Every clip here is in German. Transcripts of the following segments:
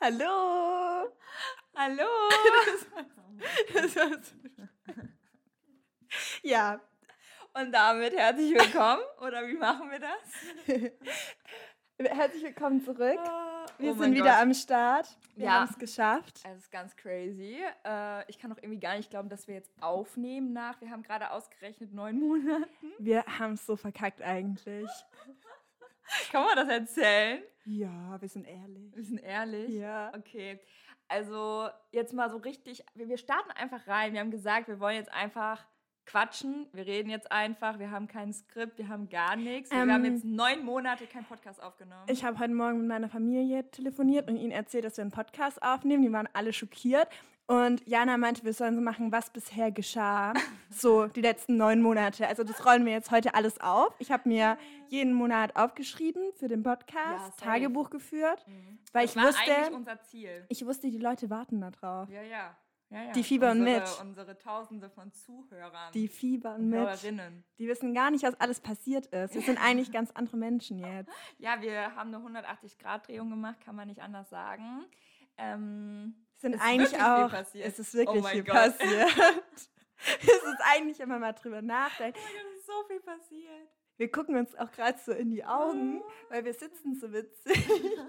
Hallo! Hallo! Das ja, Und damit herzlich willkommen. Oder wie machen wir das? herzlich willkommen zurück. Wir Oh sind wieder Gott. am Start. Wir Ja. haben es geschafft. Es ist ganz crazy. Äh, ich kann auch irgendwie gar nicht glauben, dass wir jetzt aufnehmen nach. Wir haben gerade ausgerechnet neun Monate. Wir haben es so verkackt eigentlich. Kann man das erzählen? Ja, wir sind ehrlich. Wir sind ehrlich. Ja. Okay. Also jetzt mal so richtig. Wir, wir starten einfach rein. Wir haben gesagt, wir wollen jetzt einfach quatschen. Wir reden jetzt einfach. Wir haben kein Skript. Wir haben gar nichts. Ähm, wir haben jetzt neun Monate keinen Podcast aufgenommen. Ich habe heute Morgen mit meiner Familie telefoniert und ihnen erzählt, dass wir einen Podcast aufnehmen. Die waren alle schockiert. Und Jana meinte, wir sollen so machen, was bisher geschah. So die letzten neun Monate. Also das rollen wir jetzt heute alles auf. Ich habe mir jeden Monat aufgeschrieben für den Podcast, Ja. Tagebuch geführt, Mhm. weil das ich war wusste, eigentlich unser Ziel. ich wusste, die Leute warten da drauf. Ja, ja. ja, ja. Die fiebern unsere, mit. Unsere Tausende von Zuhörern. Die fiebern und mit. Hörerinnen. Die wissen gar nicht, was alles passiert ist. Wir sind eigentlich ganz andere Menschen jetzt. Ja, wir haben eine 180-Grad-Drehung gemacht, kann man nicht anders sagen. Ähm, sind Es ist eigentlich wirklich viel auch. passiert. Es ist wirklich Oh viel Gott. passiert. es ist eigentlich, man mal drüber nachdenkt. oh mein Gott, es ist so viel passiert. Wir gucken uns auch gerade so in die Augen, weil wir sitzen so witzig.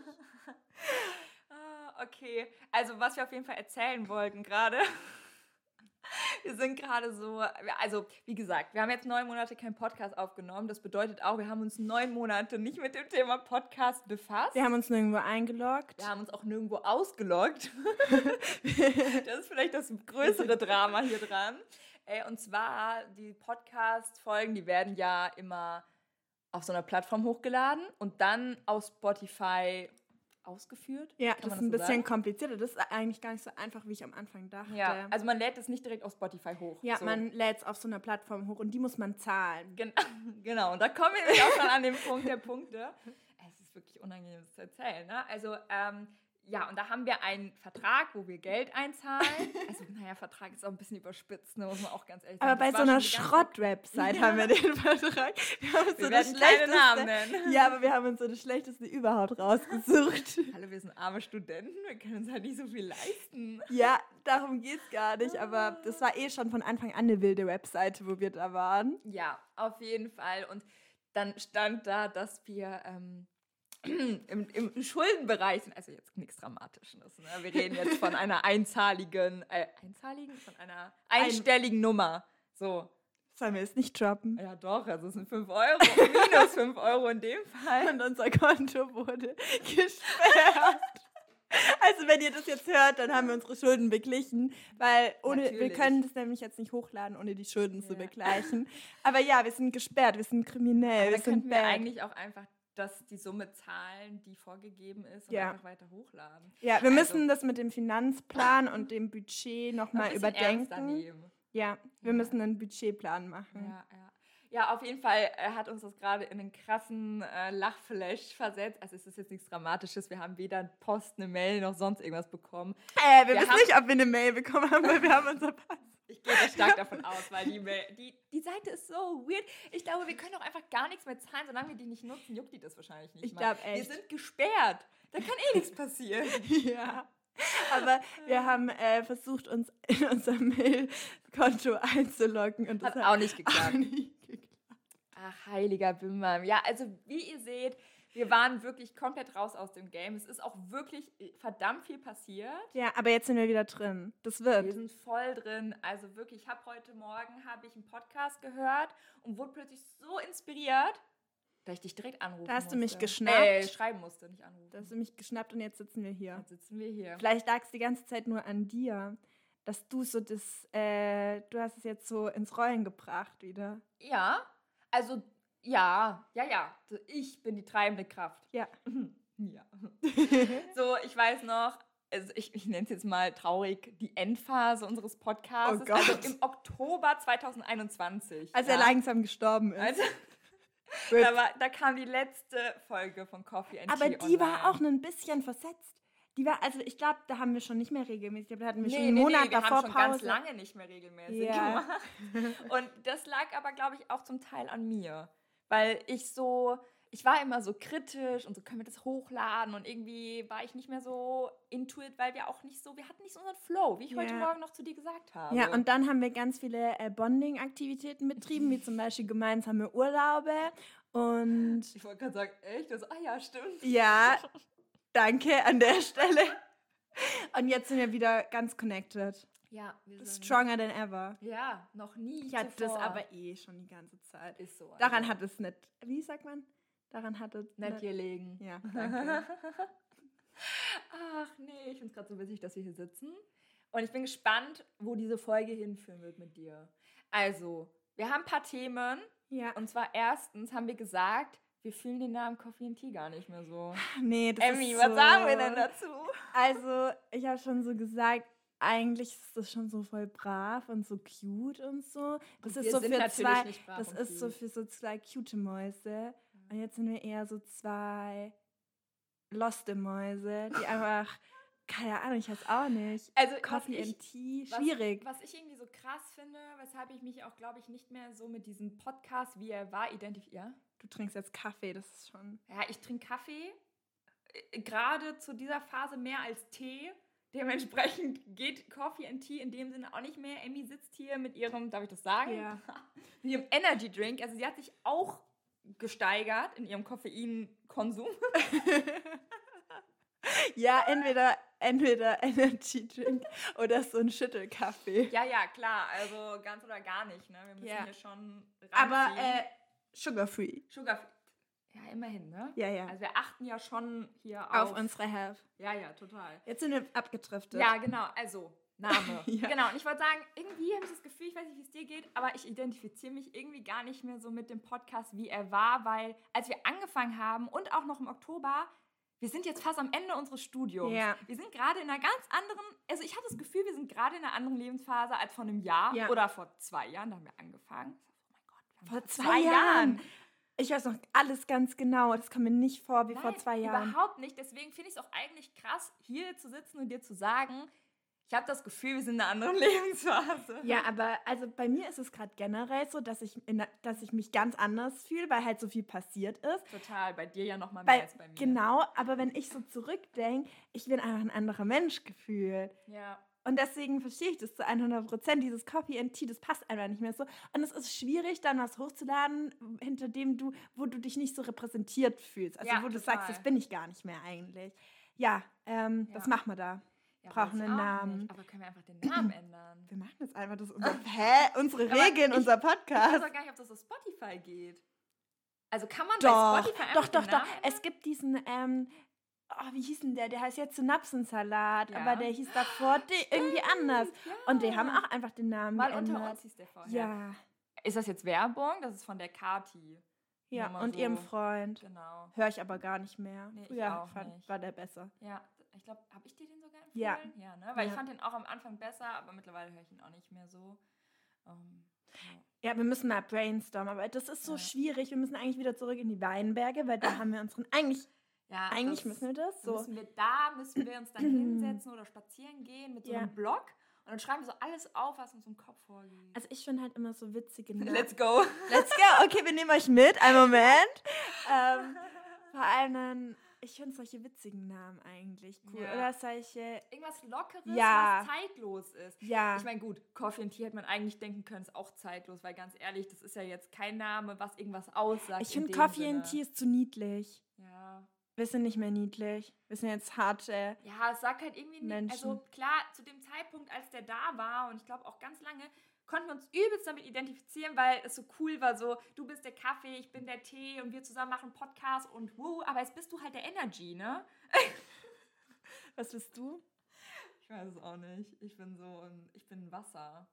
Ah, okay, also was wir auf jeden Fall erzählen wollten gerade. Wir sind gerade so, also wie gesagt, wir haben jetzt neun Monate keinen Podcast aufgenommen. Das bedeutet auch, wir haben uns neun Monate nicht mit dem Thema Podcast befasst. Wir haben uns nirgendwo eingeloggt. Wir haben uns auch nirgendwo ausgeloggt. das ist vielleicht das größere Drama hier dran. Äh, Und zwar, die Podcast-Folgen, die werden ja immer auf so einer Plattform hochgeladen und dann auf Spotify ausgeführt. Ja, das ist ein so bisschen sagen? komplizierter. Das ist eigentlich gar nicht so einfach, wie ich am Anfang dachte. Ja, also man lädt es nicht direkt auf Spotify hoch. ja, so. man lädt es auf so einer Plattform hoch und die muss man zahlen. Gen genau, und da kommen wir auch schon an den Punkt der Punkte. Es ist wirklich unangenehm, das zu erzählen. Ne? Also, ähm, ja, und da haben wir einen Vertrag, wo wir Geld einzahlen. Also, naja, Vertrag ist auch ein bisschen überspitzt, ne, muss man auch ganz ehrlich sagen. Aber bei so einer Schrott-Website haben wir den Vertrag. Wir, haben Wir so werden das schlechteste- Namen nennen. Ja, aber wir haben uns so das Schlechteste überhaupt rausgesucht. Hallo, wir sind arme Studenten, wir können uns halt nicht so viel leisten. Ja, darum geht's gar nicht, aber das war eh schon von Anfang an eine wilde Webseite, wo wir da waren. Ja, auf jeden Fall. Und dann stand da, dass wir ähm, im, im Schuldenbereich sind. Also jetzt nichts Dramatisches. Ne? Wir reden jetzt von einer einzahligen, äh, einzahligen? Von einer einstelligen Nummer. So. Sollen wir es nicht droppen? Ja, doch, also es sind 5 Euro. Minus 5 Euro in dem Fall. Und unser Konto wurde gesperrt. Also wenn ihr das jetzt hört, dann haben wir unsere Schulden beglichen, weil ohne, wir können das nämlich jetzt nicht hochladen, ohne die Schulden zu Ja. begleichen. Aber ja, wir sind gesperrt, wir sind kriminell, wir Dann sind könnten wir eigentlich auch einfach das, die Summe zahlen, die vorgegeben ist, und Ja. einfach weiter hochladen. Ja, wir Also- müssen das mit dem Finanzplan und dem Budget Noch nochmal überdenken. Ja, wir Ja. müssen einen Budgetplan machen. Ja, ja. Ja, auf jeden Fall äh, hat uns das gerade in einen krassen äh, Lachflash versetzt. Also es ist jetzt nichts Dramatisches. Wir haben weder Post, eine Mail noch sonst irgendwas bekommen. Äh, wir, Wir wissen nicht, ob wir eine Mail bekommen haben, weil wir haben unser Pass. Ich gehe da stark davon aus, weil die, die, die Seite ist so weird. Ich glaube, wir können auch einfach gar nichts mehr zahlen. Solange wir die nicht nutzen, juckt die das wahrscheinlich nicht Ich mal. glaub Wir echt. sind gesperrt. Da kann eh nichts passieren. Ja. Aber wir haben äh, versucht, uns in unser Mail-Konto einzuloggen und das Hat auch nicht auch geklappt. nicht geklappt. Ach, heiliger Bimbam. Ja, also wie ihr seht, wir waren wirklich komplett raus aus dem Game. Es ist auch wirklich verdammt viel passiert. Ja, aber jetzt sind wir wieder drin. Das Wir wird. sind voll drin. Also wirklich, ich habe heute Morgen habe ich einen Podcast gehört und wurde plötzlich so inspiriert, dass ich dich direkt anrufen Da hast du musste. mich geschnappt. Äh, schreiben musste, nicht anrufen. Da hast du mich geschnappt und jetzt sitzen wir hier. Jetzt sitzen wir hier. Vielleicht lag es die ganze Zeit nur an dir, dass du so das, äh, du hast es jetzt so ins Rollen gebracht wieder. Ja, also ja, ja, ja. Ich bin die treibende Kraft. Ja. Ja. So, ich weiß noch, also ich, ich nenne es jetzt mal traurig, die Endphase unseres Podcasts. Oh Gott. Also im Oktober 2021. Als ja. er langsam gestorben ist. Also, da, war, da kam die letzte Folge von Coffee and Aber Tea die war online. auch ein bisschen versetzt. Die war, also ich glaube, da haben wir schon nicht mehr regelmäßig. Da hatten wir schon Nee, einen nee, Monat nee, wir davor haben schon ganz Pause. lange nicht mehr regelmäßig Ja. gemacht. Und das lag aber, glaube ich, auch zum Teil an mir. Weil ich so, ich war immer so kritisch und so können wir das hochladen und irgendwie war ich nicht mehr so into it, weil wir auch nicht so, wir hatten nicht so unseren Flow, wie ich heute Ja. Morgen noch zu dir gesagt habe. Ja, und dann haben wir ganz viele äh, Bonding-Aktivitäten betrieben, wie zum Beispiel gemeinsame Urlaube. Und ich wollte gerade sagen, echt? Das, ah ja, stimmt. ja, danke an der Stelle. Und jetzt sind wir wieder ganz connected. Ja, wir sind, Stronger than ever. Ja, noch nie Ich hatte das aber eh schon die ganze Zeit. ist so. Daran also. hat es nicht, wie sagt man? Daran hat es Nicht hier legen. Ja, danke. Ach nee, ich finde es gerade so witzig, dass wir hier sitzen. Und ich bin gespannt, wo diese Folge hinführen wird mit dir. Also, wir haben ein paar Themen. ja, Und zwar erstens haben wir gesagt, wir fühlen den Namen Coffee and Tea gar nicht mehr so. nee, das Emmy, ist was so, sagen wir denn dazu? Also, ich habe schon so gesagt, eigentlich ist das schon so voll brav und so cute und so. Das ist wir so für zwei, das und ist so cute. für so zwei cute Mäuse. Und jetzt sind wir eher so zwei loste Mäuse, die einfach, keine Ahnung, ich weiß auch nicht. Also, was Coffee ich- and Tea, Was- schwierig. Was ich irgendwie so krass finde, weshalb ich mich auch, glaube ich, nicht mehr so mit diesem Podcast, wie er war, identifiziere. Du trinkst jetzt Kaffee, das ist schon. Ja, ich trinke Kaffee. äh, Gerade zu dieser Phase mehr als Tee. Dementsprechend geht Coffee and Tea in dem Sinne auch nicht mehr. Emmy sitzt hier mit ihrem, darf ich das sagen? Ja. Mit ihrem Energy Drink. Also sie hat sich auch gesteigert in ihrem Koffeinkonsum. Ja, entweder, entweder Energy Drink oder so ein Schüttelkaffee. Ja, ja, klar. Also ganz oder gar nicht. Ne? Wir müssen Ja. hier schon Aber ranziehen. äh, sugar-free. Sugar. Ja, immerhin, ne? Ja, ja. Also wir achten ja schon hier Auf auf, unsere Health. Ja, ja, total. Jetzt sind wir abgedriftet. Ja, genau. Also, Name. Ja. Genau. Und ich wollte sagen, irgendwie habe ich das Gefühl, ich weiß nicht, wie es dir geht, aber ich identifiziere mich irgendwie gar nicht mehr so mit dem Podcast, wie er war, weil als wir angefangen haben und auch noch im Oktober, wir sind jetzt fast am Ende unseres Studiums. Ja. Wir sind gerade in einer ganz anderen, also ich habe das Gefühl, wir sind gerade in einer anderen Lebensphase als vor einem Jahr Ja. oder vor zwei Jahren, da haben wir angefangen. Oh mein Gott, wir haben Vor zwei Jahren. Ich weiß noch alles ganz genau. Das kommt mir nicht vor wie vor Nein, zwei Jahren. Überhaupt nicht. Deswegen finde ich es auch eigentlich krass, hier zu sitzen und dir zu sagen, ich habe das Gefühl, wir sind in einer anderen Lebensphase. Ja, aber also bei mir ist es gerade generell so, dass ich, in, dass ich mich ganz anders fühle, weil halt so viel passiert ist. Total. Bei dir ja noch mal mehr Weil, als bei mir. genau, aber wenn ich so zurückdenke, ich bin einfach ein anderer Mensch gefühlt. Ja. Und deswegen verstehe ich das zu 100 Prozent. Dieses Coffee and Tea, das passt einfach nicht mehr so. Und es ist schwierig, dann was hochzuladen, hinter dem du, wo du dich nicht so repräsentiert fühlst. Also Ja, wo du total. sagst, das bin ich gar nicht mehr eigentlich. Ja, ähm, Ja. das machen wir da. ja Brauchen einen Namen. Nicht. Aber können wir einfach den Namen ändern? Wir machen jetzt einfach das unser, hä? Unsere Regeln, ich- unser Ich weiß Podcast. auch gar nicht, ob das auf Spotify geht. Also kann man Doch, bei Spotify doch, einfach doch, den doch. Namen Es gibt diesen, ähm, oh, wie hieß denn der? Der heißt jetzt Synapsensalat, Ja. aber der hieß davor die, irgendwie anders. Ja. Und die haben auch einfach den Namen unter geändert. uns hieß der vorher. Ja, Ist das jetzt Werbung? Das ist von der Kati. ja. Mal Und ihrem so. Freund. Genau. Höre ich aber gar nicht mehr. Nee, ich auch fand, nicht. war der besser. Ja, ich glaube, habe ich dir den sogar Ja. empfohlen? Ja, ne? Weil ich Ja. fand den auch am Anfang besser, aber mittlerweile höre ich ihn auch nicht mehr so. Ähm, Ja, wir müssen mal brainstormen, aber das ist so Ja. schwierig. Wir müssen eigentlich wieder zurück in die Weinberge, weil da haben wir unseren. Eigentlich, ja, eigentlich müssen wir das so. Müssen wir da, müssen wir uns dann hinsetzen oder spazieren gehen mit so Ja. einem Block und dann schreiben wir so alles auf, was uns im Kopf vorgeht. Also ich finde halt immer so witzige Namen. Let's go. Let's go. Okay, wir nehmen euch mit. Einen Moment. ähm, vor allem, dann- ich finde solche witzigen Namen eigentlich cool. Ja. Oder solche, Irgendwas Lockeres, Ja. was zeitlos ist. ja. Ich meine, gut, Coffee and Tea hätte man eigentlich denken können, ist auch zeitlos, weil ganz ehrlich, das ist ja jetzt kein Name, was irgendwas aussagt. ich in finde Coffee and. Tea ist zu niedlich. Ja. Wir sind nicht mehr niedlich. Wir sind jetzt harte. Ja, es sagt halt irgendwie nicht. Also klar, zu dem Zeitpunkt, als der da war, und ich glaube auch ganz lange, konnten wir uns übelst damit identifizieren, weil es so cool war, so, du bist der Kaffee, ich bin der Tee und wir zusammen machen Podcast und wuh, aber jetzt bist du halt der Energy, ne? Was bist du? Ich weiß es auch nicht. Ich bin so ein, ich bin Wasser.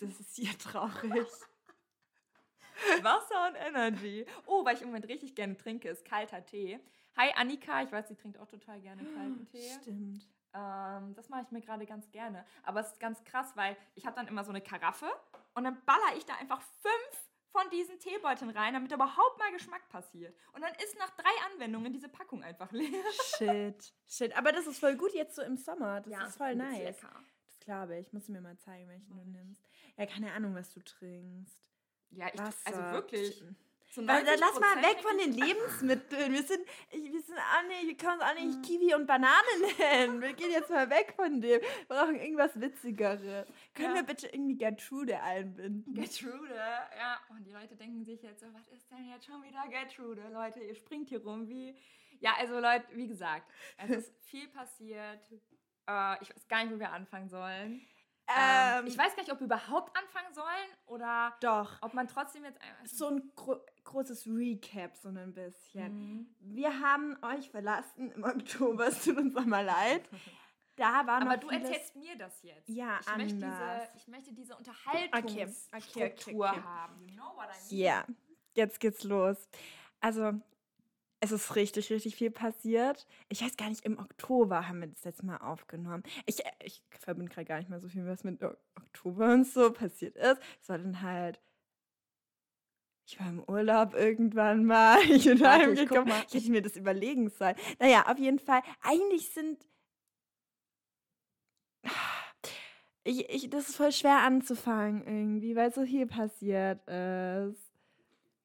Das ist hier traurig. Wasser und Energy. Oh, weil ich im Moment richtig gerne trinke, ist kalter Tee. Hi Annika, ich weiß, sie trinkt auch total gerne kalten Tee. Stimmt. Ähm, das mache ich mir gerade ganz gerne. Aber es ist ganz krass, weil ich habe dann immer so eine Karaffe und dann baller ich da einfach fünf von diesen Teebeuteln rein, damit überhaupt mal Geschmack passiert. Und dann ist nach drei Anwendungen diese Packung einfach leer. Shit. Shit. Aber das ist voll gut jetzt so im Sommer. Das ist voll nice. lecker. Das glaube ich. Musst du mir mal zeigen, welchen Mach du ich. nimmst. Ja, keine Ahnung, was du trinkst. Ja, ich, Wasser. also wirklich. Weil, dann lass mal 90% weg von den Lebensmitteln. Wir sind, ich, wir sind auch nicht, wir können uns auch nicht Kiwi und Banane nennen. Wir gehen jetzt mal weg von dem. Wir brauchen irgendwas Witzigeres. Können Ja. wir bitte irgendwie Gertrude einbinden? Gertrude, ja. Und die Leute denken sich jetzt so, was ist denn jetzt schon wieder Gertrude? Leute, ihr springt hier rum wie. Ja, also Leute, wie gesagt, es ist viel passiert. Äh, ich weiß gar nicht, wo wir anfangen sollen. Ähm, Ähm, ich weiß gar nicht, ob wir überhaupt anfangen sollen oder Doch. ob man trotzdem jetzt einfach. So ein gro großes Recap, so ein bisschen. Mhm. Wir haben euch verlassen im Oktober, es tut uns nochmal leid. Da war noch Aber du vieles- erzählst mir das jetzt. Ja, ich möchte diese, anders. ich möchte diese okay, Unterhaltungsstruktur okay. haben. You know what I mean? Ja, jetzt geht's los. Also, es ist richtig, richtig viel passiert. Ich weiß gar nicht, im Oktober haben wir das letzte Mal aufgenommen. Ich, äh, ich verbinde gerade gar nicht mehr so viel, was mit Oktober und so passiert ist. Es war dann halt. Ich war im Urlaub irgendwann mal. Ich bin Warte, ich heimgekommen. mal. Ich hätte mir das überlegen sollen. Naja, auf jeden Fall. Eigentlich sind. Ich, ich, das ist voll schwer anzufangen irgendwie, weil so viel passiert ist.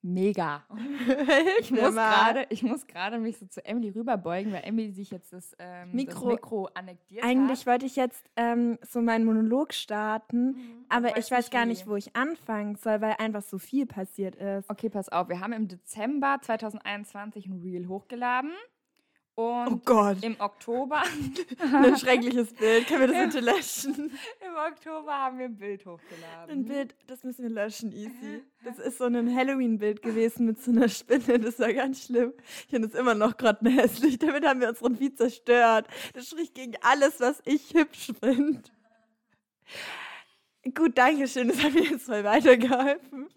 Mega. Ich muss mal. gerade, ich muss gerade mich so zu Emily rüberbeugen, weil Emily sich jetzt das, ähm, Mikro- das Mikro annektiert Eigentlich hat. wollte ich jetzt ähm, so meinen Monolog starten, Mhm, aber ich weiß gar nicht, wo ich anfangen soll, weil einfach so viel passiert ist. Okay, pass auf. Wir haben im Dezember 2021 ein Reel hochgeladen. Und Oh Gott, im Oktober, ein schreckliches Bild. Können wir das bitte löschen? im Oktober haben wir ein Bild hochgeladen. Ein Bild, das müssen wir löschen, easy. Das ist so ein Halloween-Bild gewesen mit so einer Spinne. Das war ganz schlimm. Ich finde es immer noch grottenhässlich. Damit haben wir unseren Feed zerstört. Das spricht gegen alles, was ich hübsch finde. Gut, danke schön. Das hat mir jetzt voll weitergeholfen.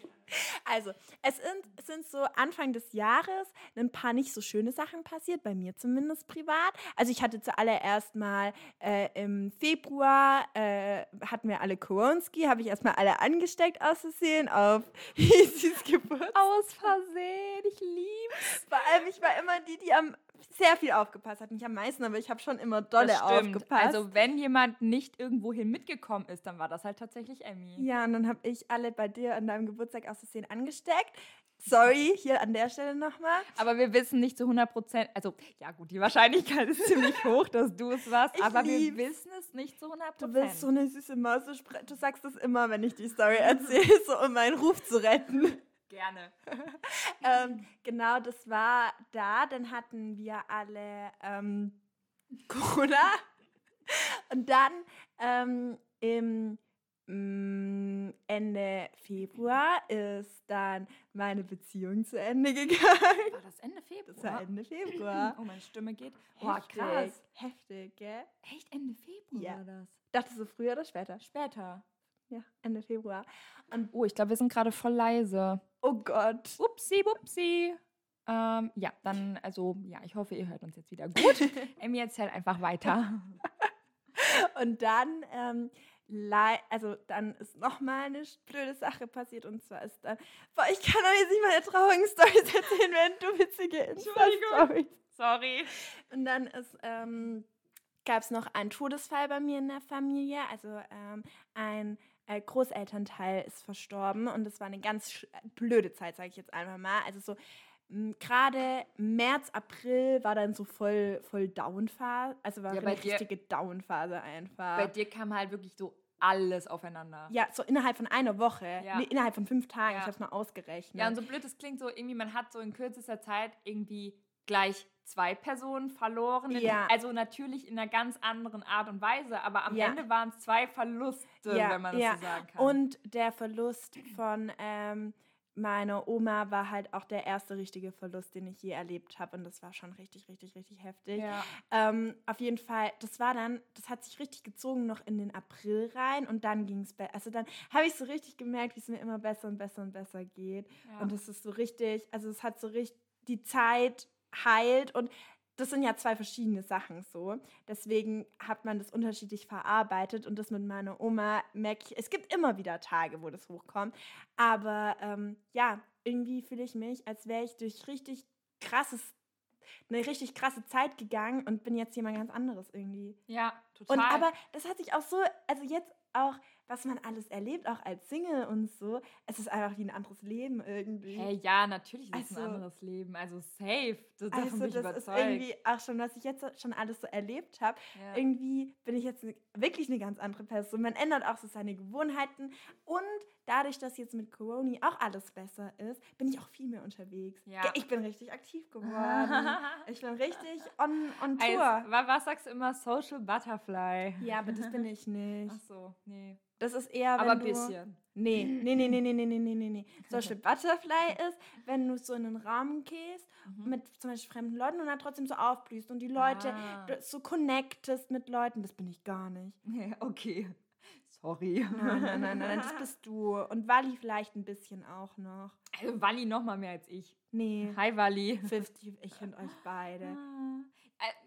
Also, es sind, es sind so Anfang des Jahres ein paar nicht so schöne Sachen passiert, bei mir zumindest privat. Also ich hatte zuallererst mal äh, im Februar, äh, hatten wir alle Koronski, habe ich erstmal alle angesteckt aus Versehen auf Isis Geburtstag. Aus Versehen, ich lieb's. Vor allem, ich war immer die, die am sehr viel aufgepasst hat. Nicht am meisten, aber ich habe schon immer dolle aufgepasst. Also wenn jemand nicht irgendwohin mitgekommen ist, dann war das halt tatsächlich Emmy. Ja, und dann habe ich alle bei dir an deinem Geburtstag aus Versehen angesteckt. Sorry, hier an der Stelle nochmal. Aber wir wissen nicht zu 100 Prozent, also ja gut, die Wahrscheinlichkeit ist ziemlich hoch, dass du es warst, Ich aber wir lieb's. wissen es nicht zu 100 Du Prozent. bist so eine süße Maus. Du, du sagst das immer, wenn ich die Story erzähle, so um meinen Ruf zu retten. Gerne. ähm, genau, das war da. Dann hatten wir alle ähm, Corona. Und dann ähm, im mm, Ende Februar ist dann meine Beziehung zu Ende gegangen. War das Ende Februar? Das war Ende Februar. Oh, meine Stimme geht. Boah, Heftig, krass. Heftig, gell? Echt Ende Februar Ja. war das? Dachtest du früher oder später? Später. Ja, Ende Februar. Und Oh, ich glaube, wir sind gerade voll leise. oh Gott. Upsi, wupsi. Ähm, ja, dann, also, ja, ich hoffe, ihr hört uns jetzt wieder gut. Emmy erzählt einfach weiter. Und dann, ähm, also dann ist nochmal eine blöde Sache passiert und zwar ist dann, boah, ich kann doch jetzt nicht meine traurigen Stories erzählen, wenn du witzige Insta-Stories. Sorry. Und dann ist, ähm, gab es noch einen Todesfall bei mir in der Familie, also ähm, ein Großelternteil ist verstorben und das war eine ganz blöde Zeit, sage ich jetzt einfach mal. Also so gerade März, April war dann so voll, voll Downphase, also war Ja, eine richtige Downphase einfach. Bei dir kam halt wirklich so alles aufeinander. Ja, so innerhalb von einer Woche. Ja. Nee, innerhalb von fünf Tagen. Ja. Ich habe es mal ausgerechnet. Ja, und so blöd es klingt, so irgendwie, man hat so in kürzester Zeit irgendwie gleich zwei Personen verloren. Ja. Also natürlich in einer ganz anderen Art und Weise, aber am Ja. Ende waren es zwei Verluste, wenn man das ja. so sagen kann. Und der Verlust von ähm, meiner Oma war halt auch der erste richtige Verlust, den ich je erlebt habe. Und das war schon richtig, richtig, richtig heftig. ja. Ähm, auf jeden Fall, das war dann, das hat sich richtig gezogen noch in den April rein und dann ging es, also dann habe ich so richtig gemerkt, wie es mir immer besser und besser und besser geht. Ja. Und es ist so richtig, also es hat so richtig, die Zeit heilt und das sind ja zwei verschiedene Sachen so. Deswegen hat man das unterschiedlich verarbeitet und das mit meiner Oma merke ich, es gibt immer wieder Tage, wo das hochkommt. Aber ähm, ja, irgendwie fühle ich mich, als wäre ich durch richtig krasses, eine richtig krasse Zeit gegangen und bin jetzt jemand ganz anderes irgendwie. ja, total. Und aber das hat sich auch so, also jetzt auch was man alles erlebt, auch als Single und so. Es ist einfach wie ein anderes Leben irgendwie. Hey, ja, natürlich ist es ein Also- anderes Leben. Also safe. Das, also das überzeugt. ist irgendwie auch schon, was ich jetzt schon alles so erlebt habe. ja. Irgendwie bin ich jetzt wirklich eine ganz andere Person. Man ändert auch so seine Gewohnheiten und dadurch, dass jetzt mit Corona auch alles besser ist, bin ich auch viel mehr unterwegs. Ja. Ich bin richtig aktiv geworden. ich bin richtig on, on Also, Tour. wa- was sagst du immer? Social Butterfly. Ja, aber das bin ich nicht. Ach so, nee. Das ist eher, wenn Aber ein bisschen. Nee, nee, nee, nee, nee, nee, nee, nee, nee, nee. Social Butterfly ist, wenn du so in einen Raum gehst Mhm. mit zum Beispiel fremden Leuten und dann trotzdem so aufblühst und die Leute Ah. so connectest mit Leuten. Das bin ich gar nicht. okay. Sorry. Nein, nein, nein, nein, das bist du. Und Wally vielleicht ein bisschen auch noch. Also Wally noch mal mehr als ich. Nee, Hi Wally. 50, ich finde euch beide. Ah.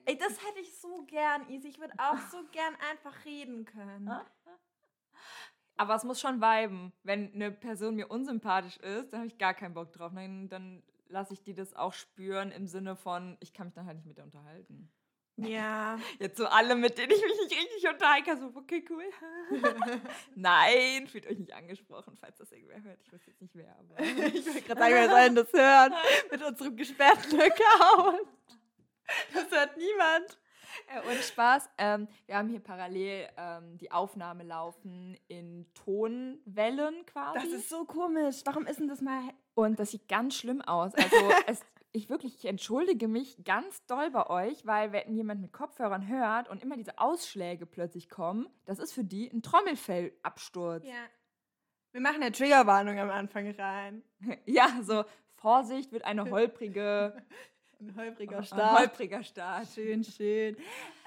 Ey, das hätte ich so gern, Easy. Ich würde auch so gern einfach reden können. Aber es muss schon viben. Wenn eine Person mir unsympathisch ist, dann habe ich gar keinen Bock drauf. Dann, dann lasse ich die das auch spüren im Sinne von, ich kann mich dann halt nicht mit der unterhalten. Ja. Jetzt so alle, mit denen ich mich nicht richtig unterhalten kann, so, okay, cool. Nein, fühlt euch nicht angesprochen, falls das irgendwer hört. Ich weiß jetzt nicht wer, aber. Ich wollte gerade sagen, wir sollen das hören mit unserem gesperrten Account. Das hört niemand. Äh, und Spaß. Ähm, wir haben hier parallel ähm, die Aufnahme laufen in Tonwellen quasi. Das ist so komisch. Warum ist denn das mal... und das sieht ganz schlimm aus. Also es, ich wirklich, ich entschuldige mich ganz doll bei euch, weil wenn jemand mit Kopfhörern hört und immer diese Ausschläge plötzlich kommen, das ist für die ein Trommelfellabsturz. Ja. Wir machen eine Triggerwarnung am Anfang rein. Ja, so Vorsicht wird eine holprige, Ein holpriger ein Start. holpriger Start. Schön, schön.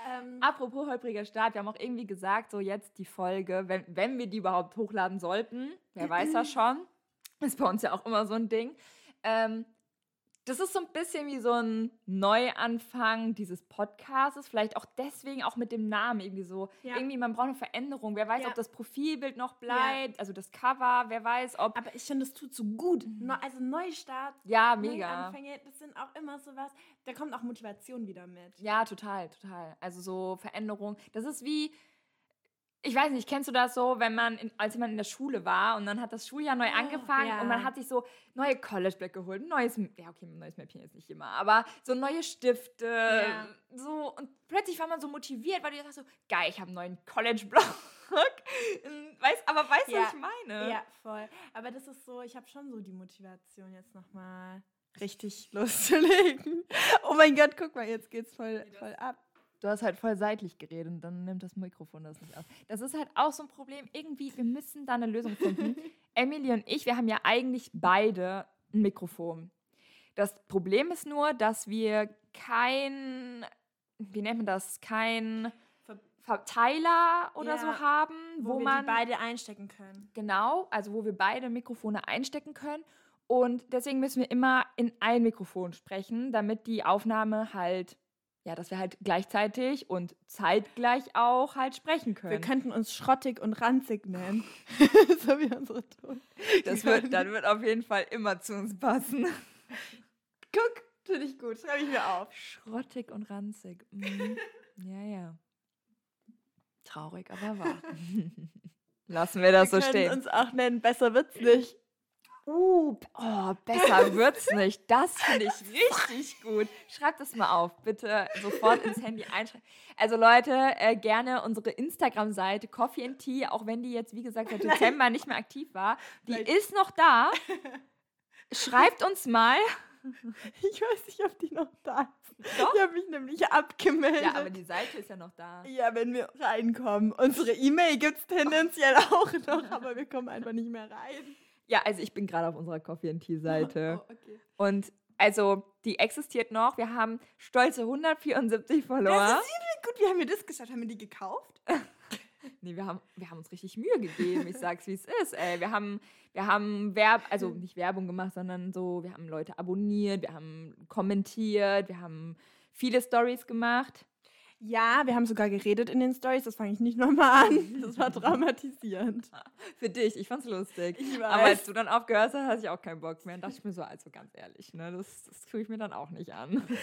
Ähm, Apropos holpriger Start, wir haben auch irgendwie gesagt, so jetzt die Folge, wenn, wenn wir die überhaupt hochladen sollten, wer weiß das schon, ist bei uns ja auch immer so ein Ding. Ähm, das ist so ein bisschen wie so ein Neuanfang dieses Podcasts, vielleicht auch deswegen auch mit dem Namen irgendwie so. Ja. Irgendwie, man braucht eine Veränderung. Wer weiß, Ja. ob das Profilbild noch bleibt, also das Cover, wer weiß, ob. aber ich finde, das tut so gut. Neu, also Neustart, ja, mega. Neuanfänge, das sind auch immer so was. Da kommt auch Motivation wieder mit. Ja, total, total. Also so Veränderung. Das ist wie, ich weiß nicht, kennst du das so, wenn man, in, als man in der Schule war und dann hat das Schuljahr neu angefangen ja. und man hat sich so neue College-Bag geholt, ein neues, ja okay, ein neues Mäppchen jetzt nicht immer, aber so neue Stifte, Ja. so und plötzlich war man so motiviert, weil du sagst so, geil, ich habe einen neuen College-Blog. weißt, aber weißt du, Ja. was ich meine? Ja, voll. Aber das ist so, ich habe schon so die Motivation, jetzt nochmal richtig loszulegen. Oh mein Gott, guck mal, jetzt geht's voll, voll ab. Du hast halt voll seitlich geredet und dann nimmt das Mikrofon das nicht auf. Das ist halt auch so ein Problem. Irgendwie, wir müssen da eine Lösung finden. Emily und ich, wir haben ja eigentlich beide ein Mikrofon. Das Problem ist nur, dass wir kein, wie nennt man das, kein Ver- Verteiler oder Ja, so haben, Wo, wo, wir man beide einstecken können. Genau, also wo wir beide Mikrofone einstecken können. Und deswegen müssen wir immer in ein Mikrofon sprechen, damit die Aufnahme halt, ja, dass wir halt gleichzeitig und zeitgleich auch halt sprechen können. Wir könnten uns schrottig und ranzig nennen. so wie unsere Ton. das wird, dann wird auf jeden Fall immer zu uns passen. Guck, finde ich gut. Schreibe ich mir auf. Schrottig und ranzig. Mhm. Ja, ja. Traurig, aber wahr. Lassen wir das wir so können stehen. uns auch nennen, besser wird's nicht. Uh, oh, besser wird's nicht. Das finde ich richtig gut. Schreibt das mal auf, bitte sofort ins Handy einschreiben. Also Leute, äh, gerne unsere Instagram-Seite Coffee and Tea, auch wenn die jetzt, wie gesagt, seit Dezember nicht mehr aktiv war, die Vielleicht- ist noch da. Schreibt uns mal. Ich weiß nicht, ob die noch da ist. Doch. Ich habe mich nämlich abgemeldet. Ja, aber die Seite ist ja noch da. Ja, wenn wir reinkommen. Unsere E-Mail gibt es tendenziell auch noch, aber wir kommen einfach nicht mehr rein. Ja, also ich bin gerade auf unserer Coffee and Tea Seite. Oh, okay. Und also, die existiert noch. Wir haben stolze 174 Follower. Das ist gut. Wie haben wir das geschafft? Haben wir die gekauft? Nee, wir haben, wir haben uns richtig Mühe gegeben. Ich sag's, wie es ist. Ey. Wir haben, wir haben Werb, also nicht Werbung gemacht, sondern so, wir haben Leute abonniert, wir haben kommentiert, wir haben viele Stories gemacht. Ja, wir haben sogar geredet in den Stories. Das fange ich nicht nochmal an. Das war traumatisierend. Für dich, ich fand's lustig. Ich Aber als du dann aufgehört hast, hatte ich auch keinen Bock mehr. Dann dachte ich mir so, also ganz ehrlich, ne, das, das tue ich mir dann auch nicht an.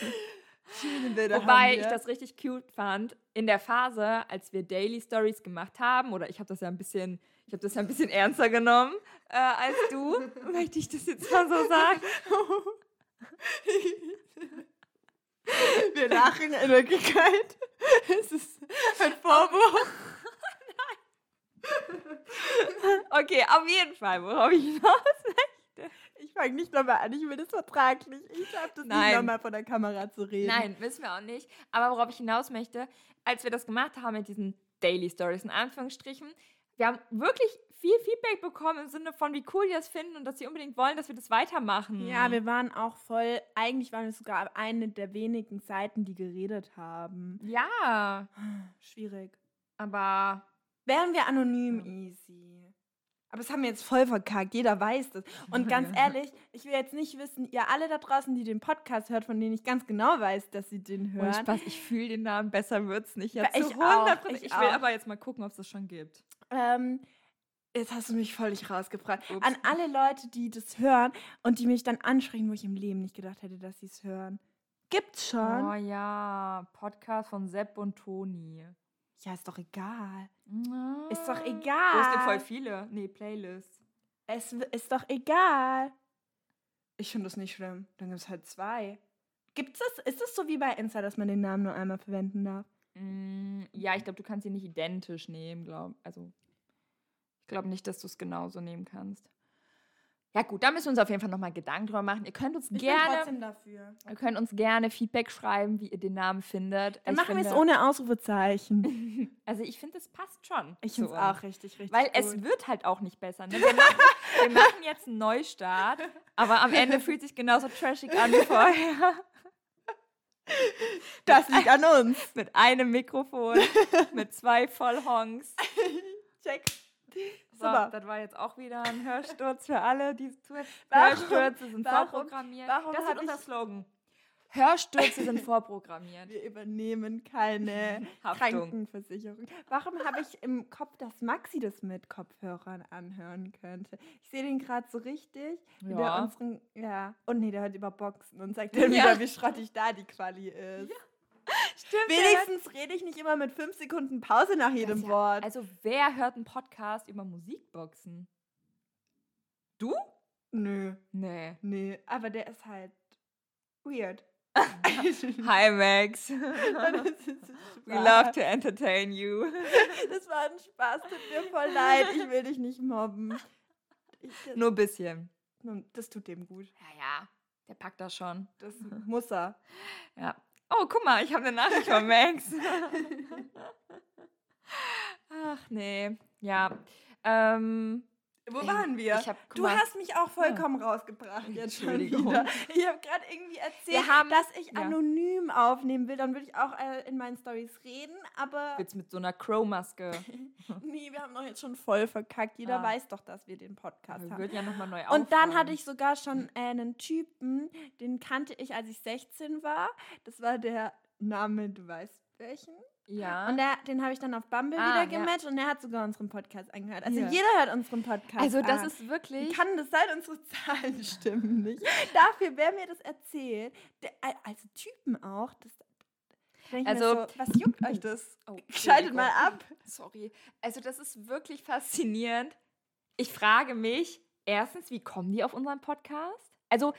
Wobei ich das richtig cute fand, in der Phase, als wir Daily Stories gemacht haben, oder ich habe das ja ein bisschen, ich habe das ja ein bisschen ernster genommen äh, als du, möchte ich das jetzt mal so sagen. Wir lachen in Wirklichkeit. Es ist ein Vorwurf. Okay, auf jeden Fall, worauf ich hinaus Ich fange nicht nochmal an, ich will das vertraglich. Ich schaffe das Nein. nicht nochmal vor der Kamera zu reden. Nein, wissen wir auch nicht. Aber worauf ich hinaus möchte, als wir das gemacht haben mit diesen Daily Stories, in Anführungsstrichen, wir haben wirklich viel Feedback bekommen im Sinne von, wie cool die das finden und dass sie unbedingt wollen, dass wir das weitermachen. Ja, wir waren auch voll, eigentlich waren wir sogar eine der wenigen Seiten, die geredet haben. Ja, Schwierig. aber Wären wir anonym easy. Aber das haben wir jetzt voll verkackt, jeder weiß das. Und ganz ehrlich, ich will jetzt nicht wissen, ihr alle da draußen, die den Podcast hört, von denen ich ganz genau weiß, dass sie den Ohne hören. Spaß, ich fühle den Namen besser wird's nicht. Ja, Ich zu auch, 100%. ich ich will auch. aber jetzt mal gucken, ob es das schon gibt. Ähm, jetzt hast du mich völlig rausgebracht. Ups. An alle Leute, die das hören und die mich dann ansprechen, wo ich im Leben nicht gedacht hätte, dass sie es hören. Gibt's schon? Oh ja, Podcast von Sepp und Toni. Ja, ist doch egal. Na. Ist doch egal. denn voll viele? Nee, Playlist. Es ist doch egal. Ich finde das nicht schlimm. Dann gibt es halt zwei. Gibt's das? Ist das so wie bei Insta, dass man den Namen nur einmal verwenden darf? Mm, ja, ich glaube, du kannst sie nicht identisch nehmen, glaube Also, ich glaube nicht, dass du es genauso nehmen kannst. Ja gut, da müssen wir uns auf jeden Fall nochmal Gedanken drüber machen. Ihr könnt uns Ich gerne, ihr könnt uns gerne Feedback schreiben, wie ihr den Namen findet. Dann Ich machen wir es ohne Ausrufezeichen. Also ich finde, es passt schon. Ich finde es auch richtig, richtig Weil gut. es wird halt auch nicht besser. Ne? Wir, machen, wir machen jetzt einen Neustart, aber am Ende fühlt sich genauso trashig an wie vorher. das liegt an uns. Mit einem Mikrofon, mit zwei Vollhongs. Check. So, Super. das war jetzt auch wieder ein Hörsturz für alle, die. Warum- Hörstürze sind warum- vorprogrammiert. warum das ist unser Slogan. Hörstürze sind vorprogrammiert. Wir übernehmen keine Haftung. Krankenversicherung. Warum habe ich im Kopf, dass Maxi das mit Kopfhörern anhören könnte? Ich sehe den gerade so richtig. Ja. unseren, ja. Und nee, der hört über Boxen und sagt dann Ja. wieder, wie schrottig da die Quali ist. Stimmt. Wenigstens rede ich nicht immer mit fünf Sekunden Pause nach jedem ja- Wort. Also wer hört einen Podcast über Musikboxen? Du? Nö, Nee. nee. Aber der ist halt weird. Hi Max. We love to entertain you. Das war ein Spaß, tut mir voll leid. Ich will dich nicht mobben. Ich, Nur ein bisschen. das tut dem gut. Ja, ja. Der packt das schon. Das muss er. Ja. Oh, guck mal, ich habe eine Nachricht von Max. Ach nee. Ja. Ähm, Wo Ey, waren wir? hab- du mal. hast mich auch vollkommen rausgebracht jetzt schon Entschuldigung. wieder. Ich habe gerade irgendwie erzählt, haben- dass ich ja. anonym aufnehmen will. Dann würde ich auch äh, in meinen Stories reden, aber jetzt mit so einer Crow-Maske. nee, wir haben doch jetzt schon voll verkackt. Jeder Ah. weiß doch, dass wir den Podcast Wir haben. würden ja nochmal neu Und dann hatte ich sogar schon äh, einen Typen, den kannte ich, als ich 16 war. Das war der Name, du weißt welchen. Ja. Und der, den habe ich dann auf Bumble Ah, wieder ja. gematcht und der hat sogar unseren Podcast angehört. Also Ja. jeder hört unseren Podcast also das an. ist wirklich. Kann das sein? Unsere Zahlen stimmen nicht. Dafür, wer mir das erzählt, der, al- also Typen auch, das, Also- so, was juckt euch das? Oh, Schaltet mal ab. Sorry. Also das ist wirklich faszinierend. Ich frage mich, erstens, wie kommen die auf unseren Podcast? Also,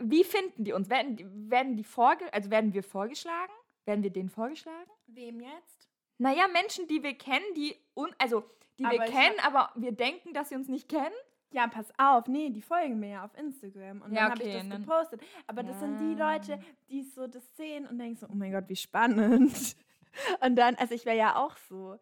wie finden die uns? Werden, die- werden die vorge also werden wir vorgeschlagen? Werden wir denen vorgeschlagen? Wem jetzt? Naja, Menschen, die wir kennen, die un also die wir Aber ich kennen, aber wir denken, dass sie uns nicht kennen. Ja, pass auf, nee, die folgen mir ja auf Instagram und Ja, dann habe okay, ich das gepostet. Aber das sind die Ah. Leute, die so das sehen und denken so, oh mein Gott, wie spannend. Und dann, also ich wäre ja auch so.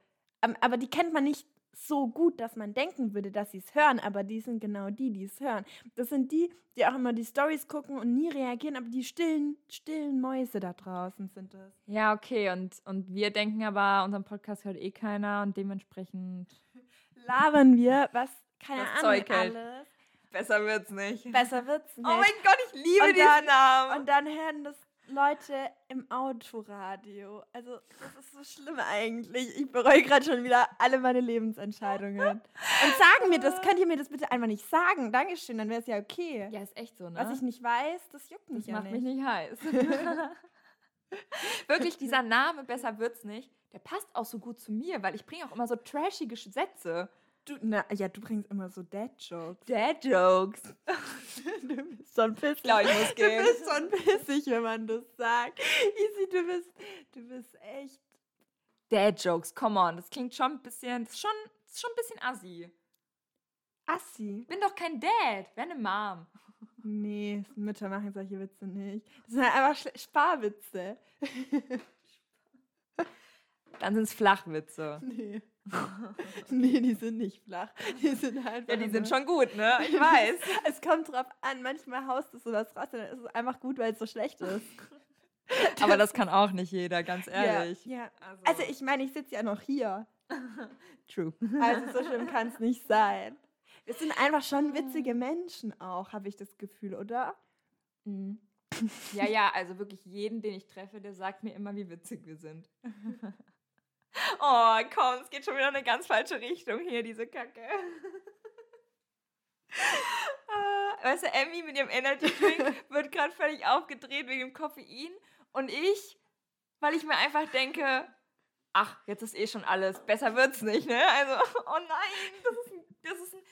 Aber die kennt man nicht so gut, dass man denken würde, dass sie es hören, aber die sind genau die, die es hören. Das sind die, die auch immer die Stories gucken und nie reagieren, aber die stillen, stillen Mäuse da draußen sind das. Ja, okay. Und, und wir denken aber, unseren Podcast hört eh keiner und dementsprechend. Labern wir, was, keine Das Ahnung, Zeug hält. alles. Besser wird's nicht. Besser wird's nicht. Oh mein Gott, ich liebe Und diesen dann- Namen. Und dann hören das Leute im Autoradio. Also, das ist so schlimm eigentlich. Ich bereue gerade schon wieder alle meine Lebensentscheidungen. Und sagen mir das, könnt ihr mir das bitte einfach nicht sagen? Dankeschön, dann wäre es ja okay. ja, ist echt so, ne? Was ich nicht weiß, das juckt mich das ja macht nicht. mich nicht heiß. Wirklich, dieser Name, besser wird's nicht, der passt auch so gut zu mir, weil ich bringe auch immer so trashige Sätze. Du, na, ja, du bringst immer so Dad-Jokes. Dad-Jokes. du bist schon pissig. Ich glaube, ich muss gehen. Du bist schon pissig, wenn man das sagt. Easy, du bist, du bist echt. Dad-Jokes, come on. Das klingt schon ein bisschen, das ist schon, das ist schon ein bisschen assi. Assi? Bin doch kein Dad, wäre eine Mom. Nee, Mütter machen solche Witze nicht. Das sind halt einfach Sparwitze. Dann sind es Flachwitze. Nee. nee, die sind nicht flach. Die sind einfach. Ja, die sind schon gut, ne? Ich weiß. es kommt drauf an, manchmal haust du sowas raus, dann ist es einfach gut, weil es so schlecht ist. Aber das kann auch nicht jeder, ganz ehrlich. Ja, ja. Also. also ich meine, ich sitze ja noch hier. True. Also so schlimm kann es nicht sein. Es sind einfach schon witzige Menschen auch, habe ich das Gefühl, oder? Mhm. Ja, ja, also wirklich jeden, den ich treffe, der sagt mir immer, wie witzig wir sind. Oh, komm, es geht schon wieder in eine ganz falsche Richtung hier, diese Kacke. Ah, weißt du, Emmy mit ihrem Energy Drink wird gerade völlig aufgedreht wegen dem Koffein. Und ich, weil ich mir einfach denke, ach, jetzt ist eh schon alles, besser wird's nicht, ne? Also, oh nein, das ist ein, das ist ein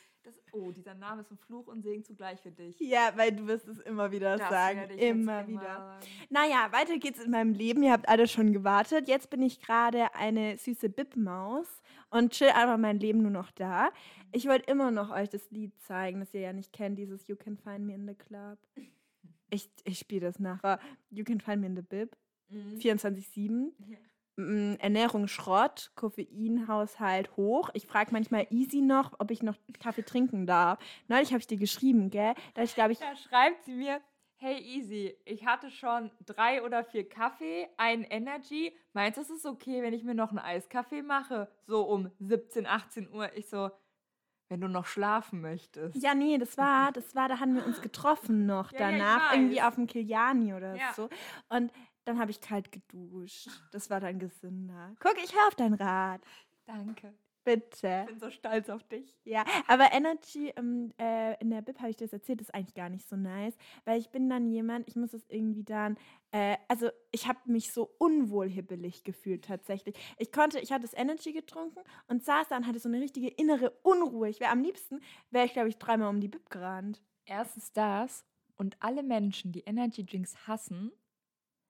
oh, dieser Name ist ein Fluch und Segen zugleich für dich. Ja, weil du wirst es immer wieder das sagen. Immer wieder. Immer naja, weiter geht's in meinem Leben. Ihr habt alle schon gewartet. Jetzt bin ich gerade eine süße Bip-Maus und chill einfach mein Leben nur noch da. Ich wollte immer noch euch das Lied zeigen, das ihr ja nicht kennt, dieses You Can Find Me in the Club. Ich, ich spiele das nachher. You Can Find Me in the Bib. Mhm. 24-7. Ja. Ernährung Schrott, Koffeinhaushalt hoch. Ich frage manchmal easy noch, ob ich noch Kaffee trinken darf. Neulich habe ich dir geschrieben, gell? Da ich ich. Da schreibt sie mir, hey easy, ich hatte schon drei oder vier Kaffee, ein Energy. Meinst du, es ist okay, wenn ich mir noch einen Eiskaffee mache? So um 17, 18 Uhr. Ich so, wenn du noch schlafen möchtest. Ja, nee, das war, das war, da haben wir uns getroffen noch ja, danach, ja, irgendwie auf dem Kiliani oder ja. so. Und dann habe ich kalt geduscht. Das war dann gesünder. Guck, ich höre auf dein Rad. Danke. Bitte. Ich bin so stolz auf dich. Ja, aber Energy, ähm, äh, in der Bib habe ich das erzählt, ist eigentlich gar nicht so nice, weil ich bin dann jemand, ich muss es irgendwie dann, äh, also ich habe mich so unwohlhibbelig gefühlt tatsächlich. Ich konnte, ich hatte das Energy getrunken und saß dann, hatte so eine richtige innere Unruhe. Ich wäre am liebsten, wäre ich glaube ich dreimal um die Bib gerannt. Erstens das und alle Menschen, die Energy Drinks hassen,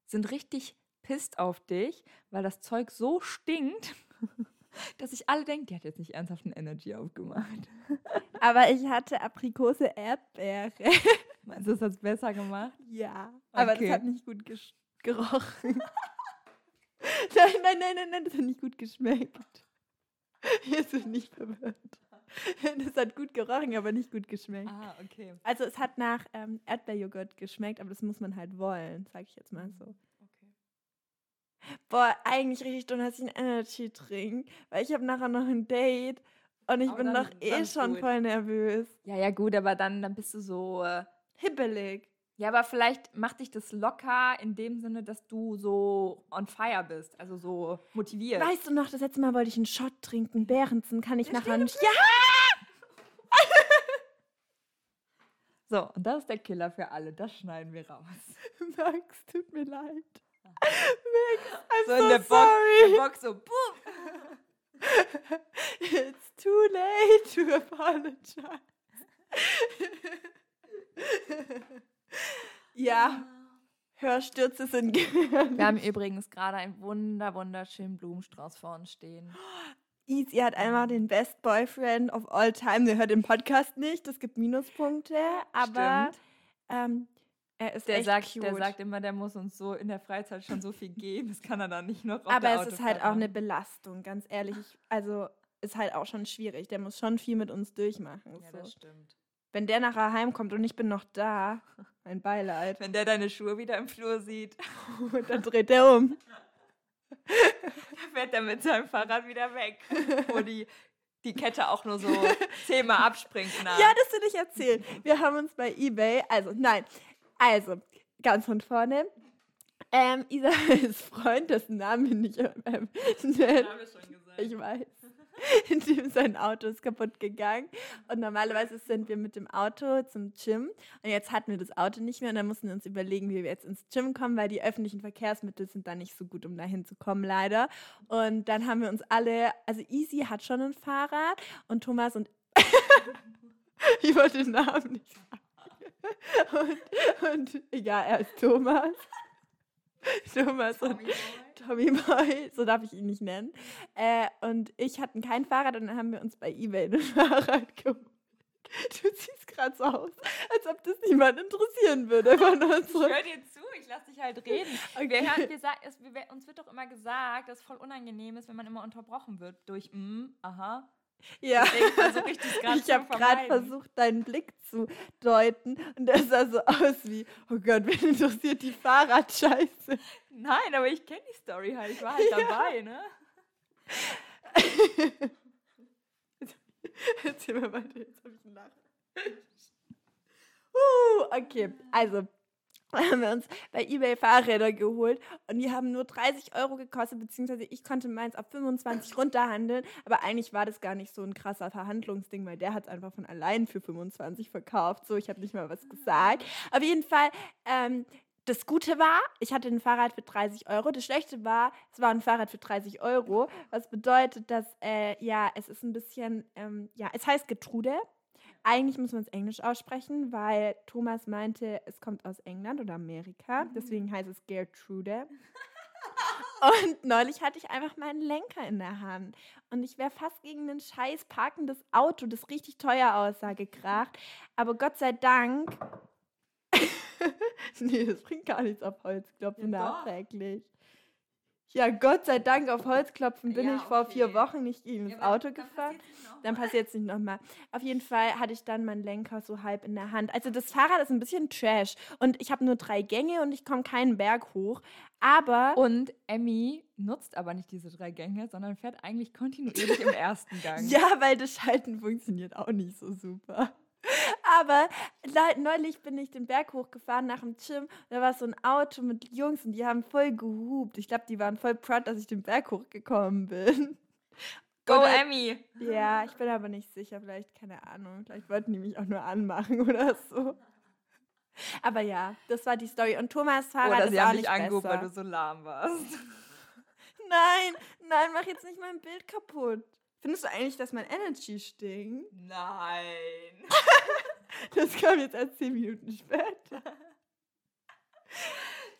sind richtig pisst auf dich, weil das Zeug so stinkt, dass sich alle denken, die hat jetzt nicht ernsthaft ein Energy aufgemacht. Aber ich hatte Aprikose Erdbeere. Meinst du, das hat besser gemacht? Ja. Okay. Aber das hat nicht gut gerochen. nein, nein, nein, nein, nein, das hat nicht gut geschmeckt. Jetzt bin ich verwirrt. Das hat gut gerochen, aber nicht gut geschmeckt. Ah, okay. Also es hat nach ähm, Erdbeerjoghurt geschmeckt, aber das muss man halt wollen, sag ich jetzt mal so. Okay. Boah, eigentlich richtig dumm, dass ich ein Energy trinke, weil ich habe nachher noch ein Date und ich aber bin doch eh schon gut. voll nervös. Ja, ja, gut, aber dann, dann bist du so äh, hibbelig. Ja, aber vielleicht macht dich das locker in dem Sinne, dass du so on fire bist, also so motiviert. Weißt du noch, das letzte Mal wollte ich einen Shot trinken. Behrensen kann ich nachher nicht. Ja! so, und das ist der Killer für alle. Das schneiden wir raus. Max, tut mir leid. Max, I'm so, so in der sorry. Box, der Box so, boom. It's too late to apologize. Ja, Hörstürze sind gefährlich. Wir haben übrigens gerade einen wunder, wunderschönen Blumenstrauß vor uns stehen. Easy hat einmal den Best Boyfriend of all time. Der hört den Podcast nicht, das gibt Minuspunkte, aber ähm, er ist der echt sagt, cute. Der sagt immer, der muss uns so in der Freizeit schon so viel geben, das kann er dann nicht noch Aber es Autofahrt ist halt auch eine Belastung, ganz ehrlich. Ich, also ist halt auch schon schwierig. Der muss schon viel mit uns durchmachen. Ja, so. das stimmt. Wenn der nachher heimkommt und ich bin noch da, mein Beileid. Wenn der deine Schuhe wieder im Flur sieht, dann dreht der um. dann fährt er mit seinem Fahrrad wieder weg, wo die, die Kette auch nur so zehnmal abspringt. Nach. Ja, das will ich erzählen. Wir haben uns bei Ebay, also nein, also ganz von vorne. Ähm, Isabels Freund, dessen Namen nicht ähm. Name schon gesagt. Ich weiß. in dem sein Auto ist kaputt gegangen. Und normalerweise sind wir mit dem Auto zum Gym. Und jetzt hatten wir das Auto nicht mehr. Und dann mussten wir uns überlegen, wie wir jetzt ins Gym kommen, weil die öffentlichen Verkehrsmittel sind da nicht so gut, um da hinzukommen, leider. Und dann haben wir uns alle, also Easy hat schon ein Fahrrad und Thomas und ich wollte den Namen nicht sagen. Und, und egal, er ist Thomas. Thomas und Tommy Boy, so darf ich ihn nicht nennen. Äh, und ich hatte kein Fahrrad und dann haben wir uns bei Ebay ein Fahrrad geholt. Du siehst gerade so aus, als ob das niemand interessieren würde von uns. Ich höre dir zu, ich lasse dich halt reden. Okay. Wir hören, wir sagen, es, wir, uns wird doch immer gesagt, dass es voll unangenehm ist, wenn man immer unterbrochen wird durch mm, aha, ja, ich habe gerade versucht, deinen Blick zu deuten und der sah so aus wie, oh Gott, wen interessiert die Fahrradscheiße? Nein, aber ich kenne die Story halt, ich war halt ja. dabei, ne? Erzähl mal weiter, jetzt habe ich einen Lachen. Uh, okay, also haben wir uns bei eBay Fahrräder geholt und die haben nur 30 Euro gekostet, beziehungsweise ich konnte meins auf 25 runterhandeln, aber eigentlich war das gar nicht so ein krasser Verhandlungsding, weil der hat es einfach von allein für 25 verkauft. So, ich habe nicht mal was gesagt. Auf jeden Fall, ähm, das Gute war, ich hatte ein Fahrrad für 30 Euro. Das Schlechte war, es war ein Fahrrad für 30 Euro, was bedeutet, dass, äh, ja, es ist ein bisschen, ähm, ja, es heißt Getrude. Eigentlich muss man es Englisch aussprechen, weil Thomas meinte, es kommt aus England oder Amerika. Mhm. Deswegen heißt es Gertrude. Und neulich hatte ich einfach meinen Lenker in der Hand. Und ich wäre fast gegen ein scheiß parkendes Auto, das richtig teuer aussah, gekracht. Aber Gott sei Dank. nee, das bringt gar nichts auf Holz klopfen ja, nachträglich. Ja, Gott sei Dank auf Holzklopfen bin ja, ich vor okay. vier Wochen nicht gegen das ja, Auto gefahren. Dann passiert es nicht nochmal. Auf jeden Fall hatte ich dann meinen Lenker so halb in der Hand. Also das Fahrrad ist ein bisschen trash und ich habe nur drei Gänge und ich komme keinen Berg hoch. Aber. Und Emmy nutzt aber nicht diese drei Gänge, sondern fährt eigentlich kontinuierlich im ersten Gang. Ja, weil das Schalten funktioniert auch nicht so super. Aber neulich bin ich den Berg hochgefahren nach dem Gym. Da war so ein Auto mit Jungs und die haben voll gehupt. Ich glaube, die waren voll proud, dass ich den Berg hochgekommen bin. Go oder, Emmy! Ja, ich bin aber nicht sicher. Vielleicht, keine Ahnung. Vielleicht wollten die mich auch nur anmachen oder so. Aber ja, das war die Story. Und Thomas Fahrrad oder sie ist haben auch nicht angeguckt, weil du so lahm warst. Nein, nein, mach jetzt nicht mein Bild kaputt. Findest du eigentlich, dass mein Energy stinkt? Nein. das kam jetzt erst zehn Minuten später.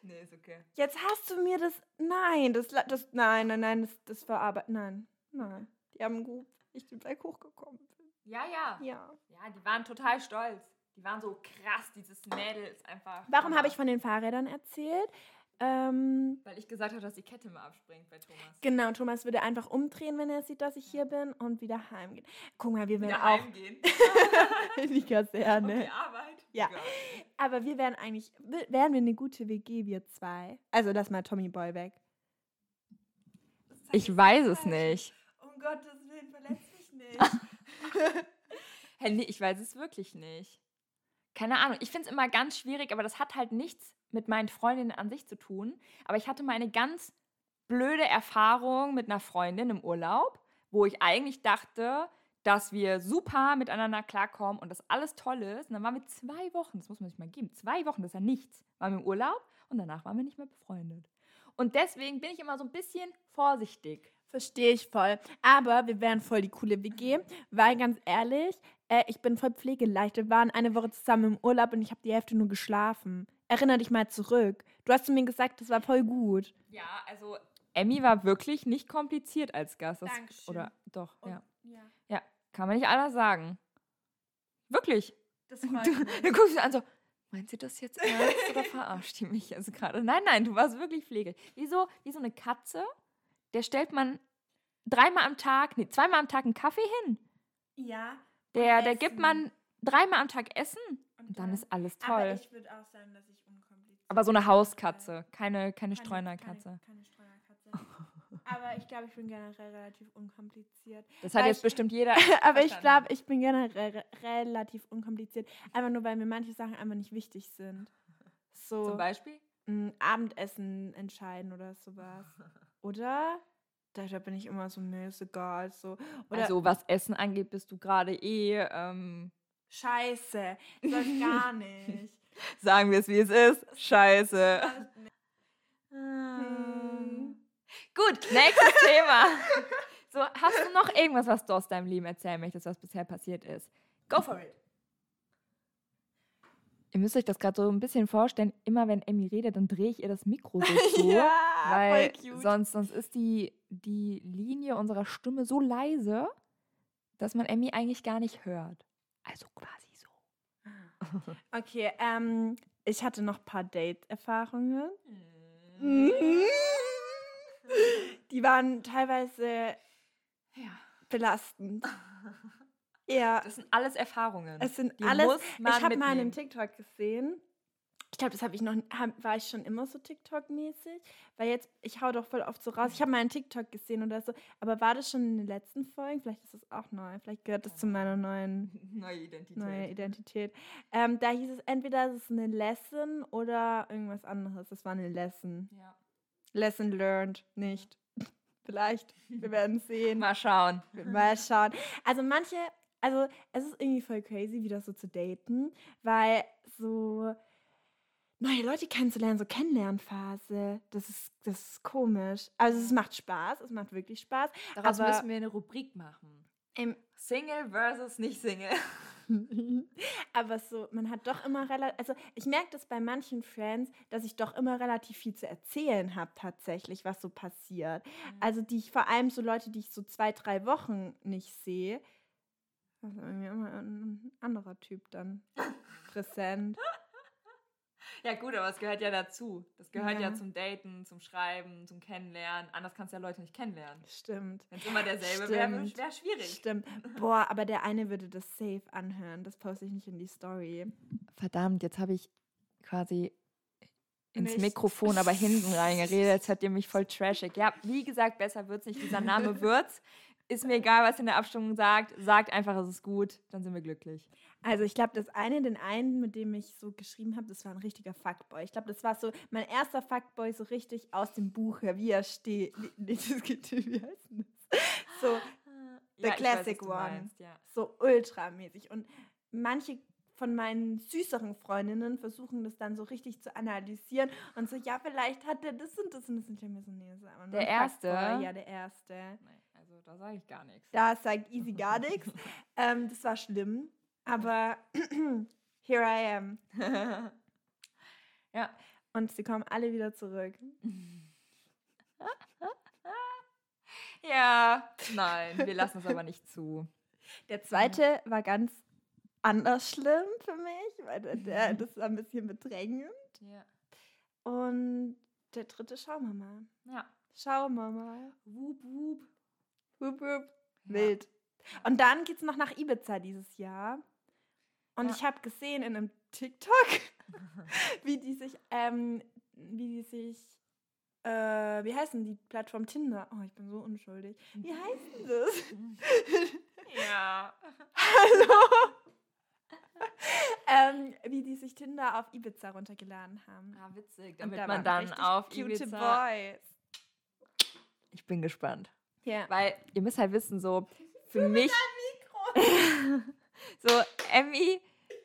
Nee, ist okay. Jetzt hast du mir das. Nein, das. das nein, nein, nein, das, das verarbeitet. Nein, nein. Die haben gut, ich den Berg hochgekommen bin. Ja, ja. Ja. Ja, die waren total stolz. Die waren so krass, dieses Mädel ist einfach. Warum habe ich von den Fahrrädern erzählt? Ähm, Weil ich gesagt habe, dass die Kette mal abspringt bei Thomas. Genau, Thomas würde einfach umdrehen, wenn er sieht, dass ich hier bin und wieder heimgehen. Guck mal, wir werden wieder auch heimgehen. in die Kaserne. Okay, Arbeit. Ja. Egal. Aber wir wären eigentlich, wären wir eine gute WG, wir zwei. Also lass mal Tommy Boy weg. Ich weiß es nicht. Um Gottes Willen, verletz mich nicht. nee, ich weiß es wirklich nicht. Keine Ahnung, ich finde es immer ganz schwierig, aber das hat halt nichts mit meinen Freundinnen an sich zu tun. Aber ich hatte mal eine ganz blöde Erfahrung mit einer Freundin im Urlaub, wo ich eigentlich dachte, dass wir super miteinander klarkommen und dass alles toll ist. Und dann waren wir zwei Wochen, das muss man sich mal geben, zwei Wochen, das ist ja nichts, waren wir im Urlaub und danach waren wir nicht mehr befreundet. Und deswegen bin ich immer so ein bisschen vorsichtig. Verstehe ich voll. Aber wir wären voll die coole WG, weil ganz ehrlich, äh, ich bin voll pflegeleicht. Wir waren eine Woche zusammen im Urlaub und ich habe die Hälfte nur geschlafen. Erinner dich mal zurück. Du hast zu mir gesagt, das war voll gut. Ja, also Emmy war wirklich nicht kompliziert als Gast. Das, Dankeschön. Oder doch, und, ja. ja. Ja, kann man nicht anders sagen. Wirklich. Das freut mich. Dann guckst du an so, meint sie das jetzt ernst oder verarscht die mich jetzt gerade? Nein, nein, du warst wirklich pflegelig. Wieso? Wie so eine Katze, der stellt man dreimal am Tag, nee, zweimal am Tag einen Kaffee hin. Ja. Der, der gibt man dreimal am Tag Essen dann ist alles toll. Aber ich würde auch sagen, dass ich unkompliziert Aber so eine Hauskatze, keine, keine Streunerkatze. Keine, keine Streunerkatze. aber ich glaube, ich bin generell relativ unkompliziert. Das hat jetzt ich, bestimmt jeder. aber ich glaube, ich bin generell relativ unkompliziert. Einfach nur, weil mir manche Sachen einfach nicht wichtig sind. So, Zum Beispiel? Ein Abendessen entscheiden oder sowas. Oder? Da, da bin ich immer so, mir ist egal. So. Oder also was Essen angeht, bist du gerade eh, ähm, Scheiße, läuft gar nicht. sagen wir es wie es ist, scheiße. Hm. Gut, nächstes Thema. So, hast du noch irgendwas, was du aus deinem Leben erzählen möchtest, was bisher passiert ist? Go for it. Ihr müsst euch das gerade so ein bisschen vorstellen, immer wenn Emmy redet, dann drehe ich ihr das Mikro so zu, ja, weil voll cute. sonst, sonst ist die, die Linie unserer Stimme so leise, dass man Emmy eigentlich gar nicht hört. Also quasi so. Okay, ähm, ich hatte noch ein paar Date-Erfahrungen. Mhm. Die waren teilweise Ja. belastend. Ja, Das sind alles Erfahrungen. es sind die alles. muss man ich habe mal einen mitnehmen. TikTok gesehen. Ich glaube, das habe ich noch. Hab, war ich schon immer so TikTok-mäßig? Weil jetzt, ich hau doch voll oft so raus. Ich habe mal einen TikTok gesehen oder so. Aber war das schon in den letzten Folgen? Vielleicht ist es auch neu. Vielleicht gehört das zu meiner neuen Neue Identität. neue Identität. Ähm, da hieß es entweder es ist eine Lesson oder irgendwas anderes. Das war eine Lesson. Ja. Lesson learned, nicht. Vielleicht. Wir werden sehen. Mal schauen. Mal schauen. Also manche, also es ist irgendwie voll crazy, wieder so zu daten, weil so neue Leute kennenzulernen, so Kennenlernphase, das ist, das ist komisch. Also es macht Spaß, es macht wirklich Spaß. Daraus Aber- müssen wir eine Rubrik machen. Im, Single versus nicht Single. aber so, man hat doch immer relativ, also ich merke das bei manchen Friends, dass ich doch immer relativ viel zu erzählen habe tatsächlich, was so passiert. Also die ich vor allem so Leute, die ich so zwei, drei Wochen nicht sehe, also irgendwie immer ein anderer Typ dann präsent. Ja gut, aber es gehört ja dazu. Das gehört ja, Ja. zum Daten, zum Schreiben, zum Kennenlernen. Anders kannst du ja Leute nicht kennenlernen. Stimmt. Wenn es immer derselbe wäre, wäre schwierig. Stimmt. Boah, aber der eine würde das safe anhören. Das poste ich nicht in die Story. Verdammt, jetzt habe ich quasi ins Nicht. Mikrofon, aber hinten reingeredet. Jetzt hört ihr mich voll trashig. Ja, wie gesagt, besser wird's nicht. Dieser Name wird's. Ist mir egal, was ihr in der Abstimmung sagt. Sagt einfach, es ist gut. Dann sind wir glücklich. Also ich glaube, das eine, den einen, mit dem ich so geschrieben habe, das war ein richtiger Fuckboy. Ich glaube, das war so mein erster Fuckboy so richtig aus dem Buch, wie er steht. Wie, wie, wie heißt denn das? So, The classic one. ja. so ultramäßig. Und manche von meinen süßeren Freundinnen versuchen das dann so richtig zu analysieren und so, ja, vielleicht hat er das und das und das. Ich denke mir so, nee, das nur Der erste? Fuckboy. Ja, der erste. Nee, also da sage ich gar nichts. Da sagt easy gar nichts. Ähm, das war schlimm, aber here I am. Ja. Und sie kommen alle wieder zurück. Ja, nein, wir lassen es aber nicht zu. Der zweite war ganz anders schlimm für mich, weil der, der, das war ein bisschen bedrängend. Ja. Und der dritte, schauen wir mal. Ja. Schauen wir mal. Wup, wup. Wup, wup. Ja. Wild. Und dann geht es noch nach Ibiza dieses Jahr. Und Ja. ich habe gesehen in einem TikTok, wie die sich, ähm, wie die sich, äh, wie heißt denn die Plattform Tinder? Oh, ich bin so unschuldig. Wie heißt das? Ja. Hallo? ähm, wie die sich Tinder auf Ibiza runtergeladen haben. Ah, witzig. Und Damit da man dann auf cute Ibiza... Boys. Ich bin gespannt. Ja. Weil ihr müsst halt wissen, so für mich... Mikro. so, Emmy,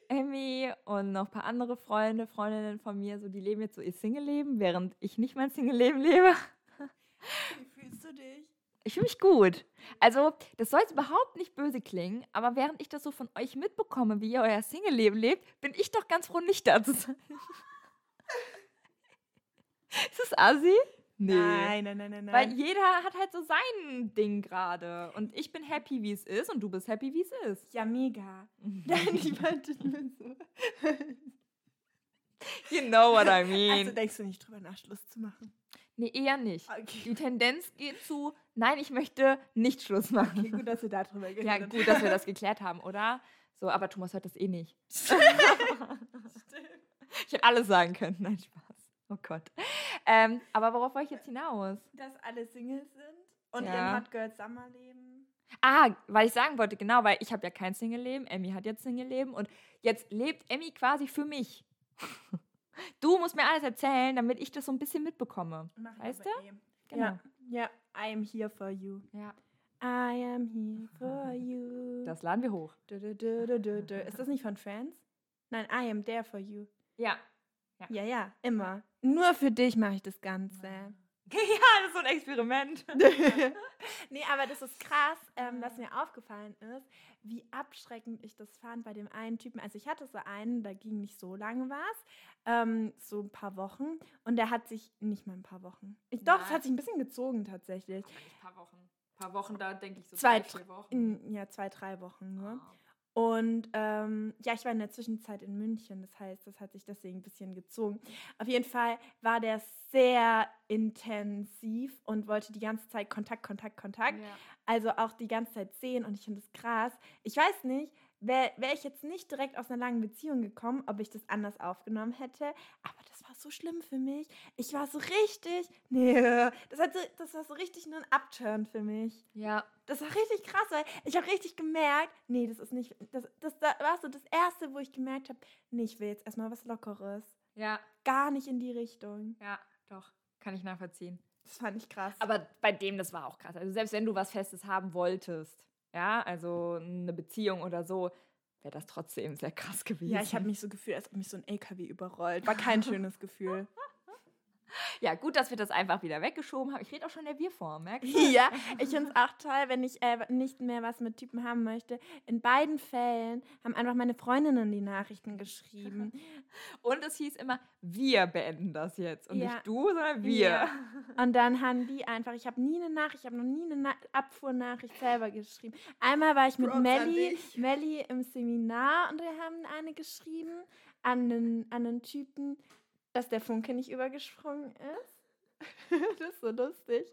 Emmy und noch ein paar andere Freunde, Freundinnen von mir, so die leben jetzt so ihr Single-Leben, während ich nicht mein Single-Leben lebe. Wie fühlst du dich? Ich fühle mich gut. Also, das soll jetzt überhaupt nicht böse klingen, aber während ich das so von euch mitbekomme, wie ihr euer Single-Leben lebt, bin ich doch ganz froh, nicht da zu sein. Ist das assi? Nein, nein, nein, nein. nein. Weil jeder hat halt so sein Ding gerade. Und ich bin happy, wie es ist, und du bist happy, wie es ist. ja, mega. Nein, ich meinte nur so. You know what I Also mean. denkst du nicht drüber nach, Schluss zu machen? nee, eher nicht. Okay. Die Tendenz geht zu, nein, ich möchte nicht Schluss machen. okay gut, dass wir darüber geredet Ja, gut, dass wir das geklärt haben, oder? So, aber Thomas hört das eh nicht. Stimmt. Ich hätte alles sagen können. Nein, Spaß. Oh Gott. Ähm, aber worauf wollte ich jetzt hinaus? Dass alle Single sind und Ja. ihr Hot Girl Summer leben. Ah, weil ich sagen wollte, genau, weil ich habe ja kein Single-Leben, Emmy hat jetzt Single-Leben und jetzt lebt Emmy quasi für mich. Du musst mir alles erzählen, damit ich das so ein bisschen mitbekomme. Mach Weißt aber eh. Genau. Ja, ja, I am here for you. Ja. I am here for you. Das laden wir hoch. Du, du, du, du, du, du. Ist das nicht von Friends? Nein, I am there for you. Ja. Ja, ja, immer. Nur für dich mache ich das Ganze. Ja, das ist so ein Experiment. nee, aber das ist krass, ähm, was mir aufgefallen ist, wie abschreckend ich das fand bei dem einen Typen. Also ich hatte so einen, da ging nicht so lange was, ähm, so ein paar Wochen. Und der hat sich, nicht mal ein paar Wochen. Ich, doch, es hat sich ein bisschen gezogen tatsächlich. Ein paar Wochen. Ein paar Wochen, da denke ich so Zwei, drei, vier Wochen. In, ja, zwei, drei Wochen nur. Ah. Und ähm, ja, ich war in der Zwischenzeit in München, das heißt, das hat sich deswegen ein bisschen gezogen. Auf jeden Fall war der sehr intensiv und wollte die ganze Zeit Kontakt, Kontakt, Kontakt. Ja. Also auch die ganze Zeit sehen und ich finde das krass. Ich weiß nicht, wäre wär ich jetzt nicht direkt aus einer langen Beziehung gekommen, ob ich das anders aufgenommen hätte. Aber das war so schlimm für mich. Ich war so richtig, nee, das, hat so, das war so richtig nur ein Upturn für mich. ja. Das war richtig krass, weil ich habe richtig gemerkt, nee, das ist nicht, das, das da war so das Erste, wo ich gemerkt habe, nee, ich will jetzt erstmal was Lockeres. Ja, Gar nicht in die Richtung. ja, doch. Kann ich nachvollziehen. Das fand ich krass. Aber bei dem, das war auch krass. Also selbst wenn du was Festes haben wolltest, ja, also eine Beziehung oder so, wäre das trotzdem sehr krass gewesen. ja, ich habe mich so gefühlt, als ob mich so ein LKW überrollt. War kein schönes Gefühl. Ja, gut, dass wir das einfach wieder weggeschoben haben. Ich rede auch schon in der Wir-Form, merkst du? ja, ich finde es auch toll, wenn ich äh, nicht mehr was mit Typen haben möchte. In beiden Fällen haben einfach meine Freundinnen die Nachrichten geschrieben. Und es hieß immer, wir beenden das jetzt. Und Ja. nicht du, sondern wir. Ja. Und dann haben die einfach, ich habe nie eine Nachricht, ich habe noch nie eine Na Abfuhrnachricht selber geschrieben. Einmal war ich mit Props Melli. Melli im Seminar und wir haben eine geschrieben an einen, an einen Typen, dass der Funke nicht übergesprungen ist. das ist so lustig.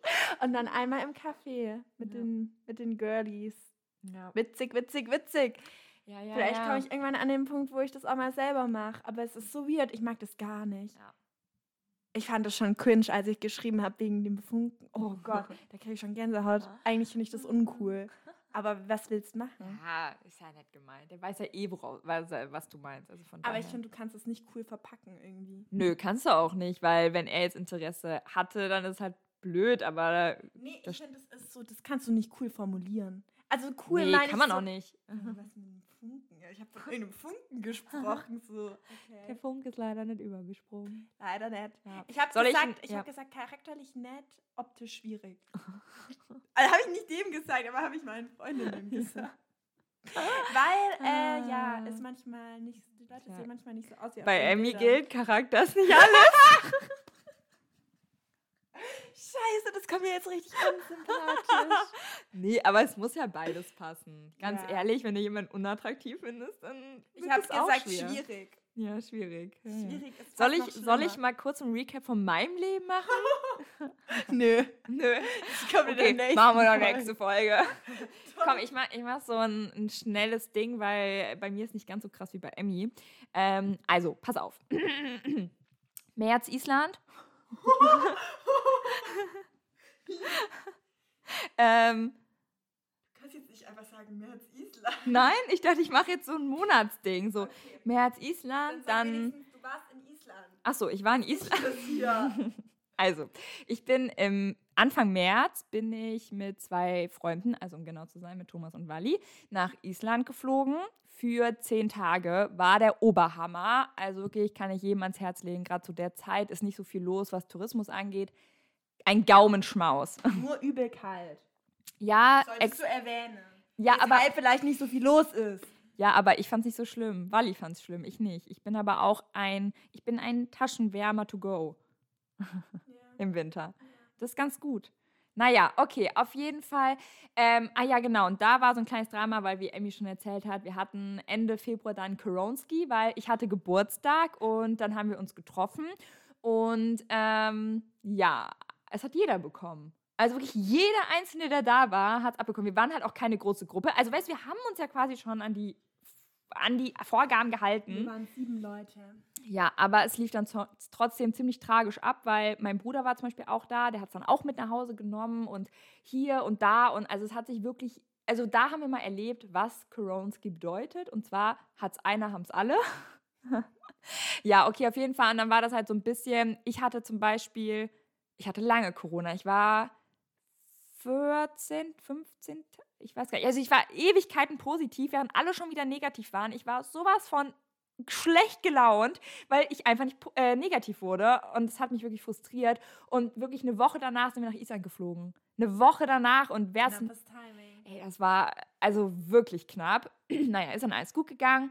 Und dann einmal im Café mit, Ja. den, mit den Girlies. Ja, Witzig, witzig, witzig. ja, ja. Vielleicht komme ich irgendwann an den Punkt, wo ich das auch mal selber mache. Aber es ist so weird, ich mag das gar nicht. Ich fand das schon cringe, als ich geschrieben habe wegen dem Funken. Oh Gott, da kriege ich schon Gänsehaut. Eigentlich finde ich das uncool. Aber was willst du machen? Ja, ist ja nett gemeint. Der weiß ja eh, woraus, was, du meinst. Also von Aber ich finde, du kannst es nicht cool verpacken irgendwie. Nö, kannst du auch nicht, weil wenn er jetzt Interesse hatte, dann ist es halt blöd, aber Nee, ich finde, das ist so, das kannst du nicht cool formulieren. Also cool nee, kann man so, auch nicht. Was mit einem Funken? Ja, ich habe von einem Funken gesprochen. So. Der Okay. Funk ist leider nicht übergesprungen. Leider nicht. Ja. Ich habe ich gesagt, ein- ich, ja. hab gesagt, charakterlich nett, optisch schwierig. also habe ich nicht dem gesagt, aber habe ich meinen Freundinnen gesagt. Weil, äh, ja, Ah. ist manchmal nicht, die Leute Ja. sehen manchmal nicht so aus wie Bei Emmy gilt Charakter ist nicht alles. Scheiße, das kommt mir jetzt richtig unsympathisch. nee, aber es muss ja beides passen. Ganz Ja. ehrlich, wenn du jemanden unattraktiv findest, dann Ich habe gesagt, schwer. schwierig. Ja, schwierig. Ja. Schwierig Soll ich, soll ich mal kurz ein Recap von meinem Leben machen? Nö. Nö. Ich komme Okay, machen wir noch nächste Folge. Komm, ich mach, ich mach so ein, ein schnelles Ding, weil bei mir ist nicht ganz so krass wie bei Emmy. Ähm, also, pass auf. März Island. ähm, Du kannst jetzt nicht einfach sagen, März Island. nein, ich dachte, ich mache jetzt so ein Monatsding. So, März Island, dann. du warst in Island. Achso, ich war in Island. Das hier. Also, ich bin im Anfang März bin ich mit zwei Freunden, also um genau zu sein, mit Thomas und Wally, nach Island geflogen. Für zehn Tage war der Oberhammer. Also wirklich, ich kann ich jedem ans Herz legen. Gerade zu der Zeit ist nicht so viel los, was Tourismus angeht. Ein Gaumenschmaus. Nur übel kalt. Ja, Solltest du erwähnen. ja, aber, vielleicht nicht so viel los ist. ja, aber ich fand es nicht so schlimm. Wally fand es schlimm, ich nicht. Ich bin aber auch ein, ich bin ein Taschenwärmer to go. im Winter. Das ist ganz gut. Naja, okay, auf jeden Fall. Ähm, ah ja, genau. Und da war so ein kleines Drama, weil, wie Emmy schon erzählt hat, wir hatten Ende Februar dann Koronski, weil ich hatte Geburtstag und dann haben wir uns getroffen. Und ähm, ja, es hat jeder bekommen. Also wirklich jeder Einzelne, der da war, hat es abbekommen. Wir waren halt auch keine große Gruppe. Also weißt du, wir haben uns ja quasi schon an die, an die Vorgaben gehalten. Wir waren sieben Leute. Ja, aber es lief dann trotzdem ziemlich tragisch ab, weil mein Bruder war zum Beispiel auch da, der hat es dann auch mit nach Hause genommen und hier und da und also es hat sich wirklich, also da haben wir mal erlebt, was Koronski bedeutet und zwar hat es einer, haben es alle. ja, okay, auf jeden Fall und dann war das halt so ein bisschen, ich hatte zum Beispiel ich hatte lange Corona. Ich war 14, 15, ich weiß gar nicht. Also ich war Ewigkeiten positiv, während alle schon wieder negativ waren. Ich war sowas von schlecht gelaunt, weil ich einfach nicht äh, negativ wurde. Und es hat mich wirklich frustriert. Und wirklich eine Woche danach sind wir nach Island geflogen. Eine Woche danach und wer Ey, das war also wirklich knapp. naja, ist dann alles gut gegangen.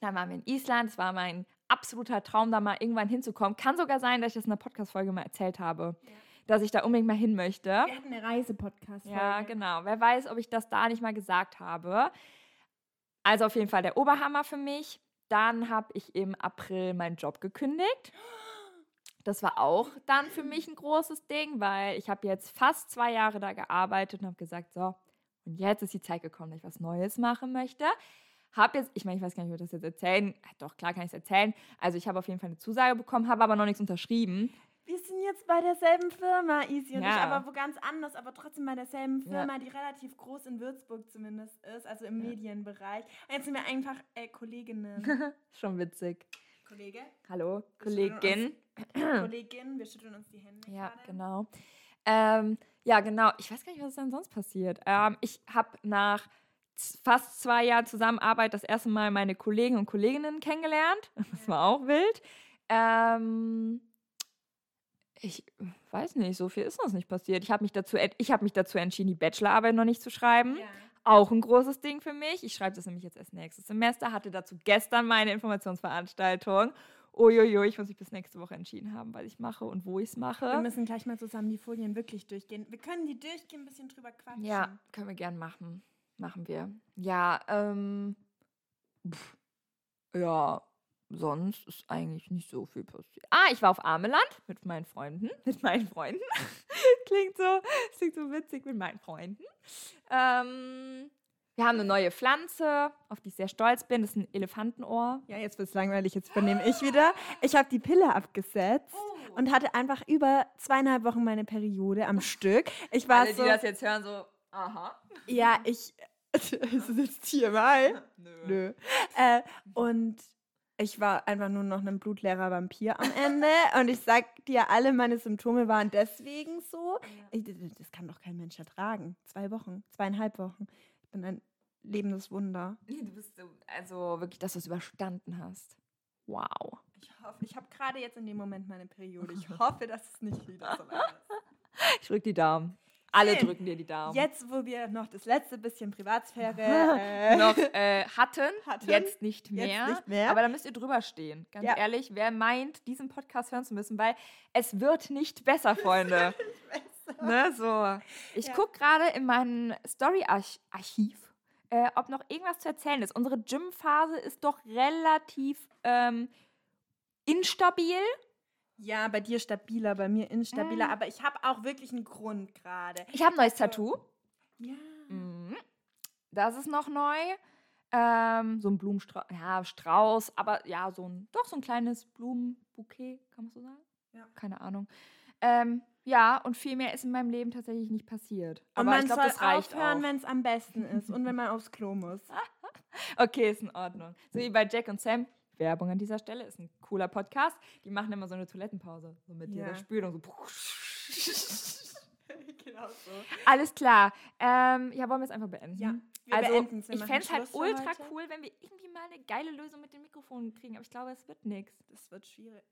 Dann waren wir in Island. Es war mein absoluter Traum, da mal irgendwann hinzukommen. Kann sogar sein, dass ich das in einer Podcast-Folge mal erzählt habe. Ja. Dass ich da unbedingt mal hin möchte. Wir hatten eine Reise-Podcast. Ja, genau. Wer weiß, ob ich das da nicht mal gesagt habe. Also auf jeden Fall der Oberhammer für mich. Dann habe ich im April meinen Job gekündigt. Das war auch dann für mich ein großes Ding, weil ich habe jetzt fast zwei Jahre da gearbeitet und habe gesagt, so, und jetzt ist die Zeit gekommen, dass ich was Neues machen möchte. Habe jetzt, ich meine, ich weiß gar nicht, ob ich das jetzt erzählen. Doch, klar kann ich es erzählen. Also ich habe auf jeden Fall eine Zusage bekommen, habe aber noch nichts unterschrieben. Wir sind jetzt bei derselben Firma, Easy und ja. ich, aber wo ganz anders, aber trotzdem bei derselben Firma, ja. die relativ groß in Würzburg zumindest ist, also im ja. Medienbereich. Und jetzt sind wir einfach äh, Kolleginnen. Schon witzig. Kollege? Hallo, Kollegin. Uns, Kollegin, wir schütteln uns die Hände. Ja, gerade. genau. Ähm, ja, genau. Ich weiß gar nicht, was ist denn sonst passiert. Ähm, ich habe nach fast zwei Jahren Zusammenarbeit das erste Mal meine Kollegen und Kolleginnen kennengelernt. Das war auch wild. Ähm, ich weiß nicht, so viel ist uns nicht passiert. Ich habe mich, dazu, hab mich dazu entschieden, die Bachelorarbeit noch nicht zu schreiben. Ja. Auch ein großes Ding für mich. Ich schreibe das nämlich jetzt erst nächstes Semester. Hatte dazu gestern meine Informationsveranstaltung uiuiui, ich muss mich bis nächste Woche entschieden haben, was ich mache und wo ich es mache. Wir müssen gleich mal zusammen die Folien wirklich durchgehen. Wir können die durchgehen, ein bisschen drüber quatschen. Ja, können wir gern machen. Machen wir. Ja, ähm. Pff, ja, sonst ist eigentlich nicht so viel passiert. Ah, ich war auf Armeland mit meinen Freunden. Mit meinen Freunden. klingt so, klingt so witzig mit meinen Freunden. Ähm, wir haben eine neue Pflanze, auf die ich sehr stolz bin. Das ist ein Elefantenohr. Ja, jetzt wird es langweilig, jetzt übernehme ich wieder. Ich habe die Pille abgesetzt oh. und hatte einfach über zweieinhalb Wochen meine Periode am Stück. Ich war Alle, so, die das jetzt hören, so, aha. Ja, ich. ist es jetzt TMI? Nö. Nö. Äh, und ich war einfach nur noch ein blutleerer Vampir am Ende. und ich sag dir, alle meine Symptome waren deswegen so. Ich, das kann doch kein Mensch ertragen. Zwei Wochen, zweieinhalb Wochen bin ein lebendes Wunder. Du bist so, also wirklich, dass du es überstanden hast. Wow. Ich hoffe, ich habe gerade jetzt in dem Moment meine Periode. Ich hoffe, dass es nicht wieder so weit ist. Ich drücke die Daumen. Alle drücken dir die Daumen. Jetzt, wo wir noch das letzte bisschen Privatsphäre äh, noch äh, hatten, hatten, jetzt, nicht mehr, jetzt nicht mehr. Aber da müsst ihr drüber stehen. Ganz ja. ehrlich, wer meint, diesen Podcast hören zu müssen, weil es wird nicht besser, Freunde. ne, so. Ich ja. gucke gerade in meinem Story-Archiv, äh, ob noch irgendwas zu erzählen ist. Unsere Gym-Phase ist doch relativ ähm, instabil. Ja, bei dir stabiler, bei mir instabiler. Äh. Aber ich habe auch wirklich einen Grund gerade. Ich habe ein neues Tattoo. Ja. Mhm. Das ist noch neu. Ähm, so ein Blumenstrauß, ja, Strauß, aber ja, so ein, doch so ein kleines Blumenbouquet, kann man so sagen? Ja. Keine Ahnung. Ähm, ja, und viel mehr ist in meinem Leben tatsächlich nicht passiert. Aber und man das reicht aufhören, wenn es am besten ist und wenn man aufs Klo muss. okay, ist in Ordnung. So wie bei Jack und Sam. Werbung an dieser Stelle, ist ein cooler Podcast. Die machen immer so eine Toilettenpause, so mit ja. dieser Spülung. So. genau so. Alles klar. Ähm, ja, wollen wir es einfach beenden? Ja. Wir also, ich fände es halt ultra cool, wenn wir irgendwie mal eine geile Lösung mit den Mikrofonen kriegen. Aber ich glaube, es wird nichts. Das wird schwierig.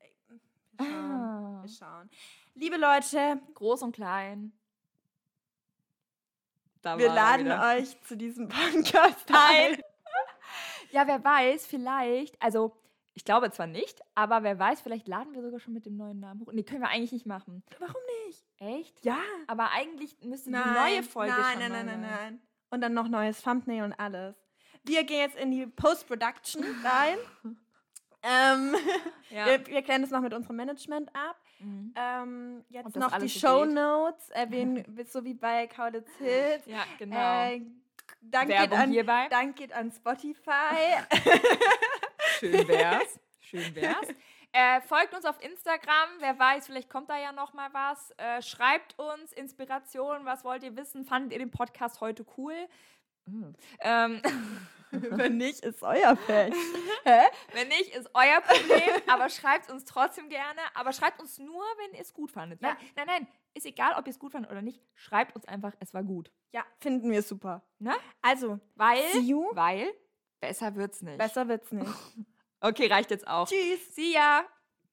Wir schauen. Ah. Wir schauen. Liebe Leute, groß und klein. Da wir laden euch zu diesem Podcast ein. Ja, wer weiß, vielleicht, also ich glaube zwar nicht, aber wer weiß, vielleicht laden wir sogar schon mit dem neuen Namen hoch. Nee, können wir eigentlich nicht machen. Warum nicht? Echt? Ja. Aber eigentlich müsste nein, die neue Folge nein, schon Nein, nein, nein, nein, nein. Und dann noch neues Thumbnail und alles. Wir gehen jetzt in die Post-Production rein. ähm, ja. wir, wir klären das noch mit unserem Management ab. Mhm. Ähm, jetzt noch die Show Notes, erwähnen, so wie bei Kaulitz Hills. Ja, genau. Äh, Dank geht, an, hierbei. Dank geht an Spotify. Schön wär's. Schön wär's. Äh, folgt uns auf Instagram, wer weiß, vielleicht kommt da ja noch mal was. Äh, schreibt uns Inspiration, was wollt ihr wissen? Fandet ihr den Podcast heute cool? Mm. Ähm, Wenn nicht, ist euer Pech. Hä? wenn nicht, ist euer Problem, aber schreibt uns trotzdem gerne. Aber schreibt uns nur, wenn ihr es gut fandet. Nein, Ja. nein, nein. Ist egal, ob ihr es gut fandet oder nicht. Schreibt uns einfach, es war gut. Ja, finden wir super. Ne? Also, Weil, see you. weil, besser wird's nicht. Besser wird's nicht. Okay, reicht jetzt auch. Tschüss. See ya.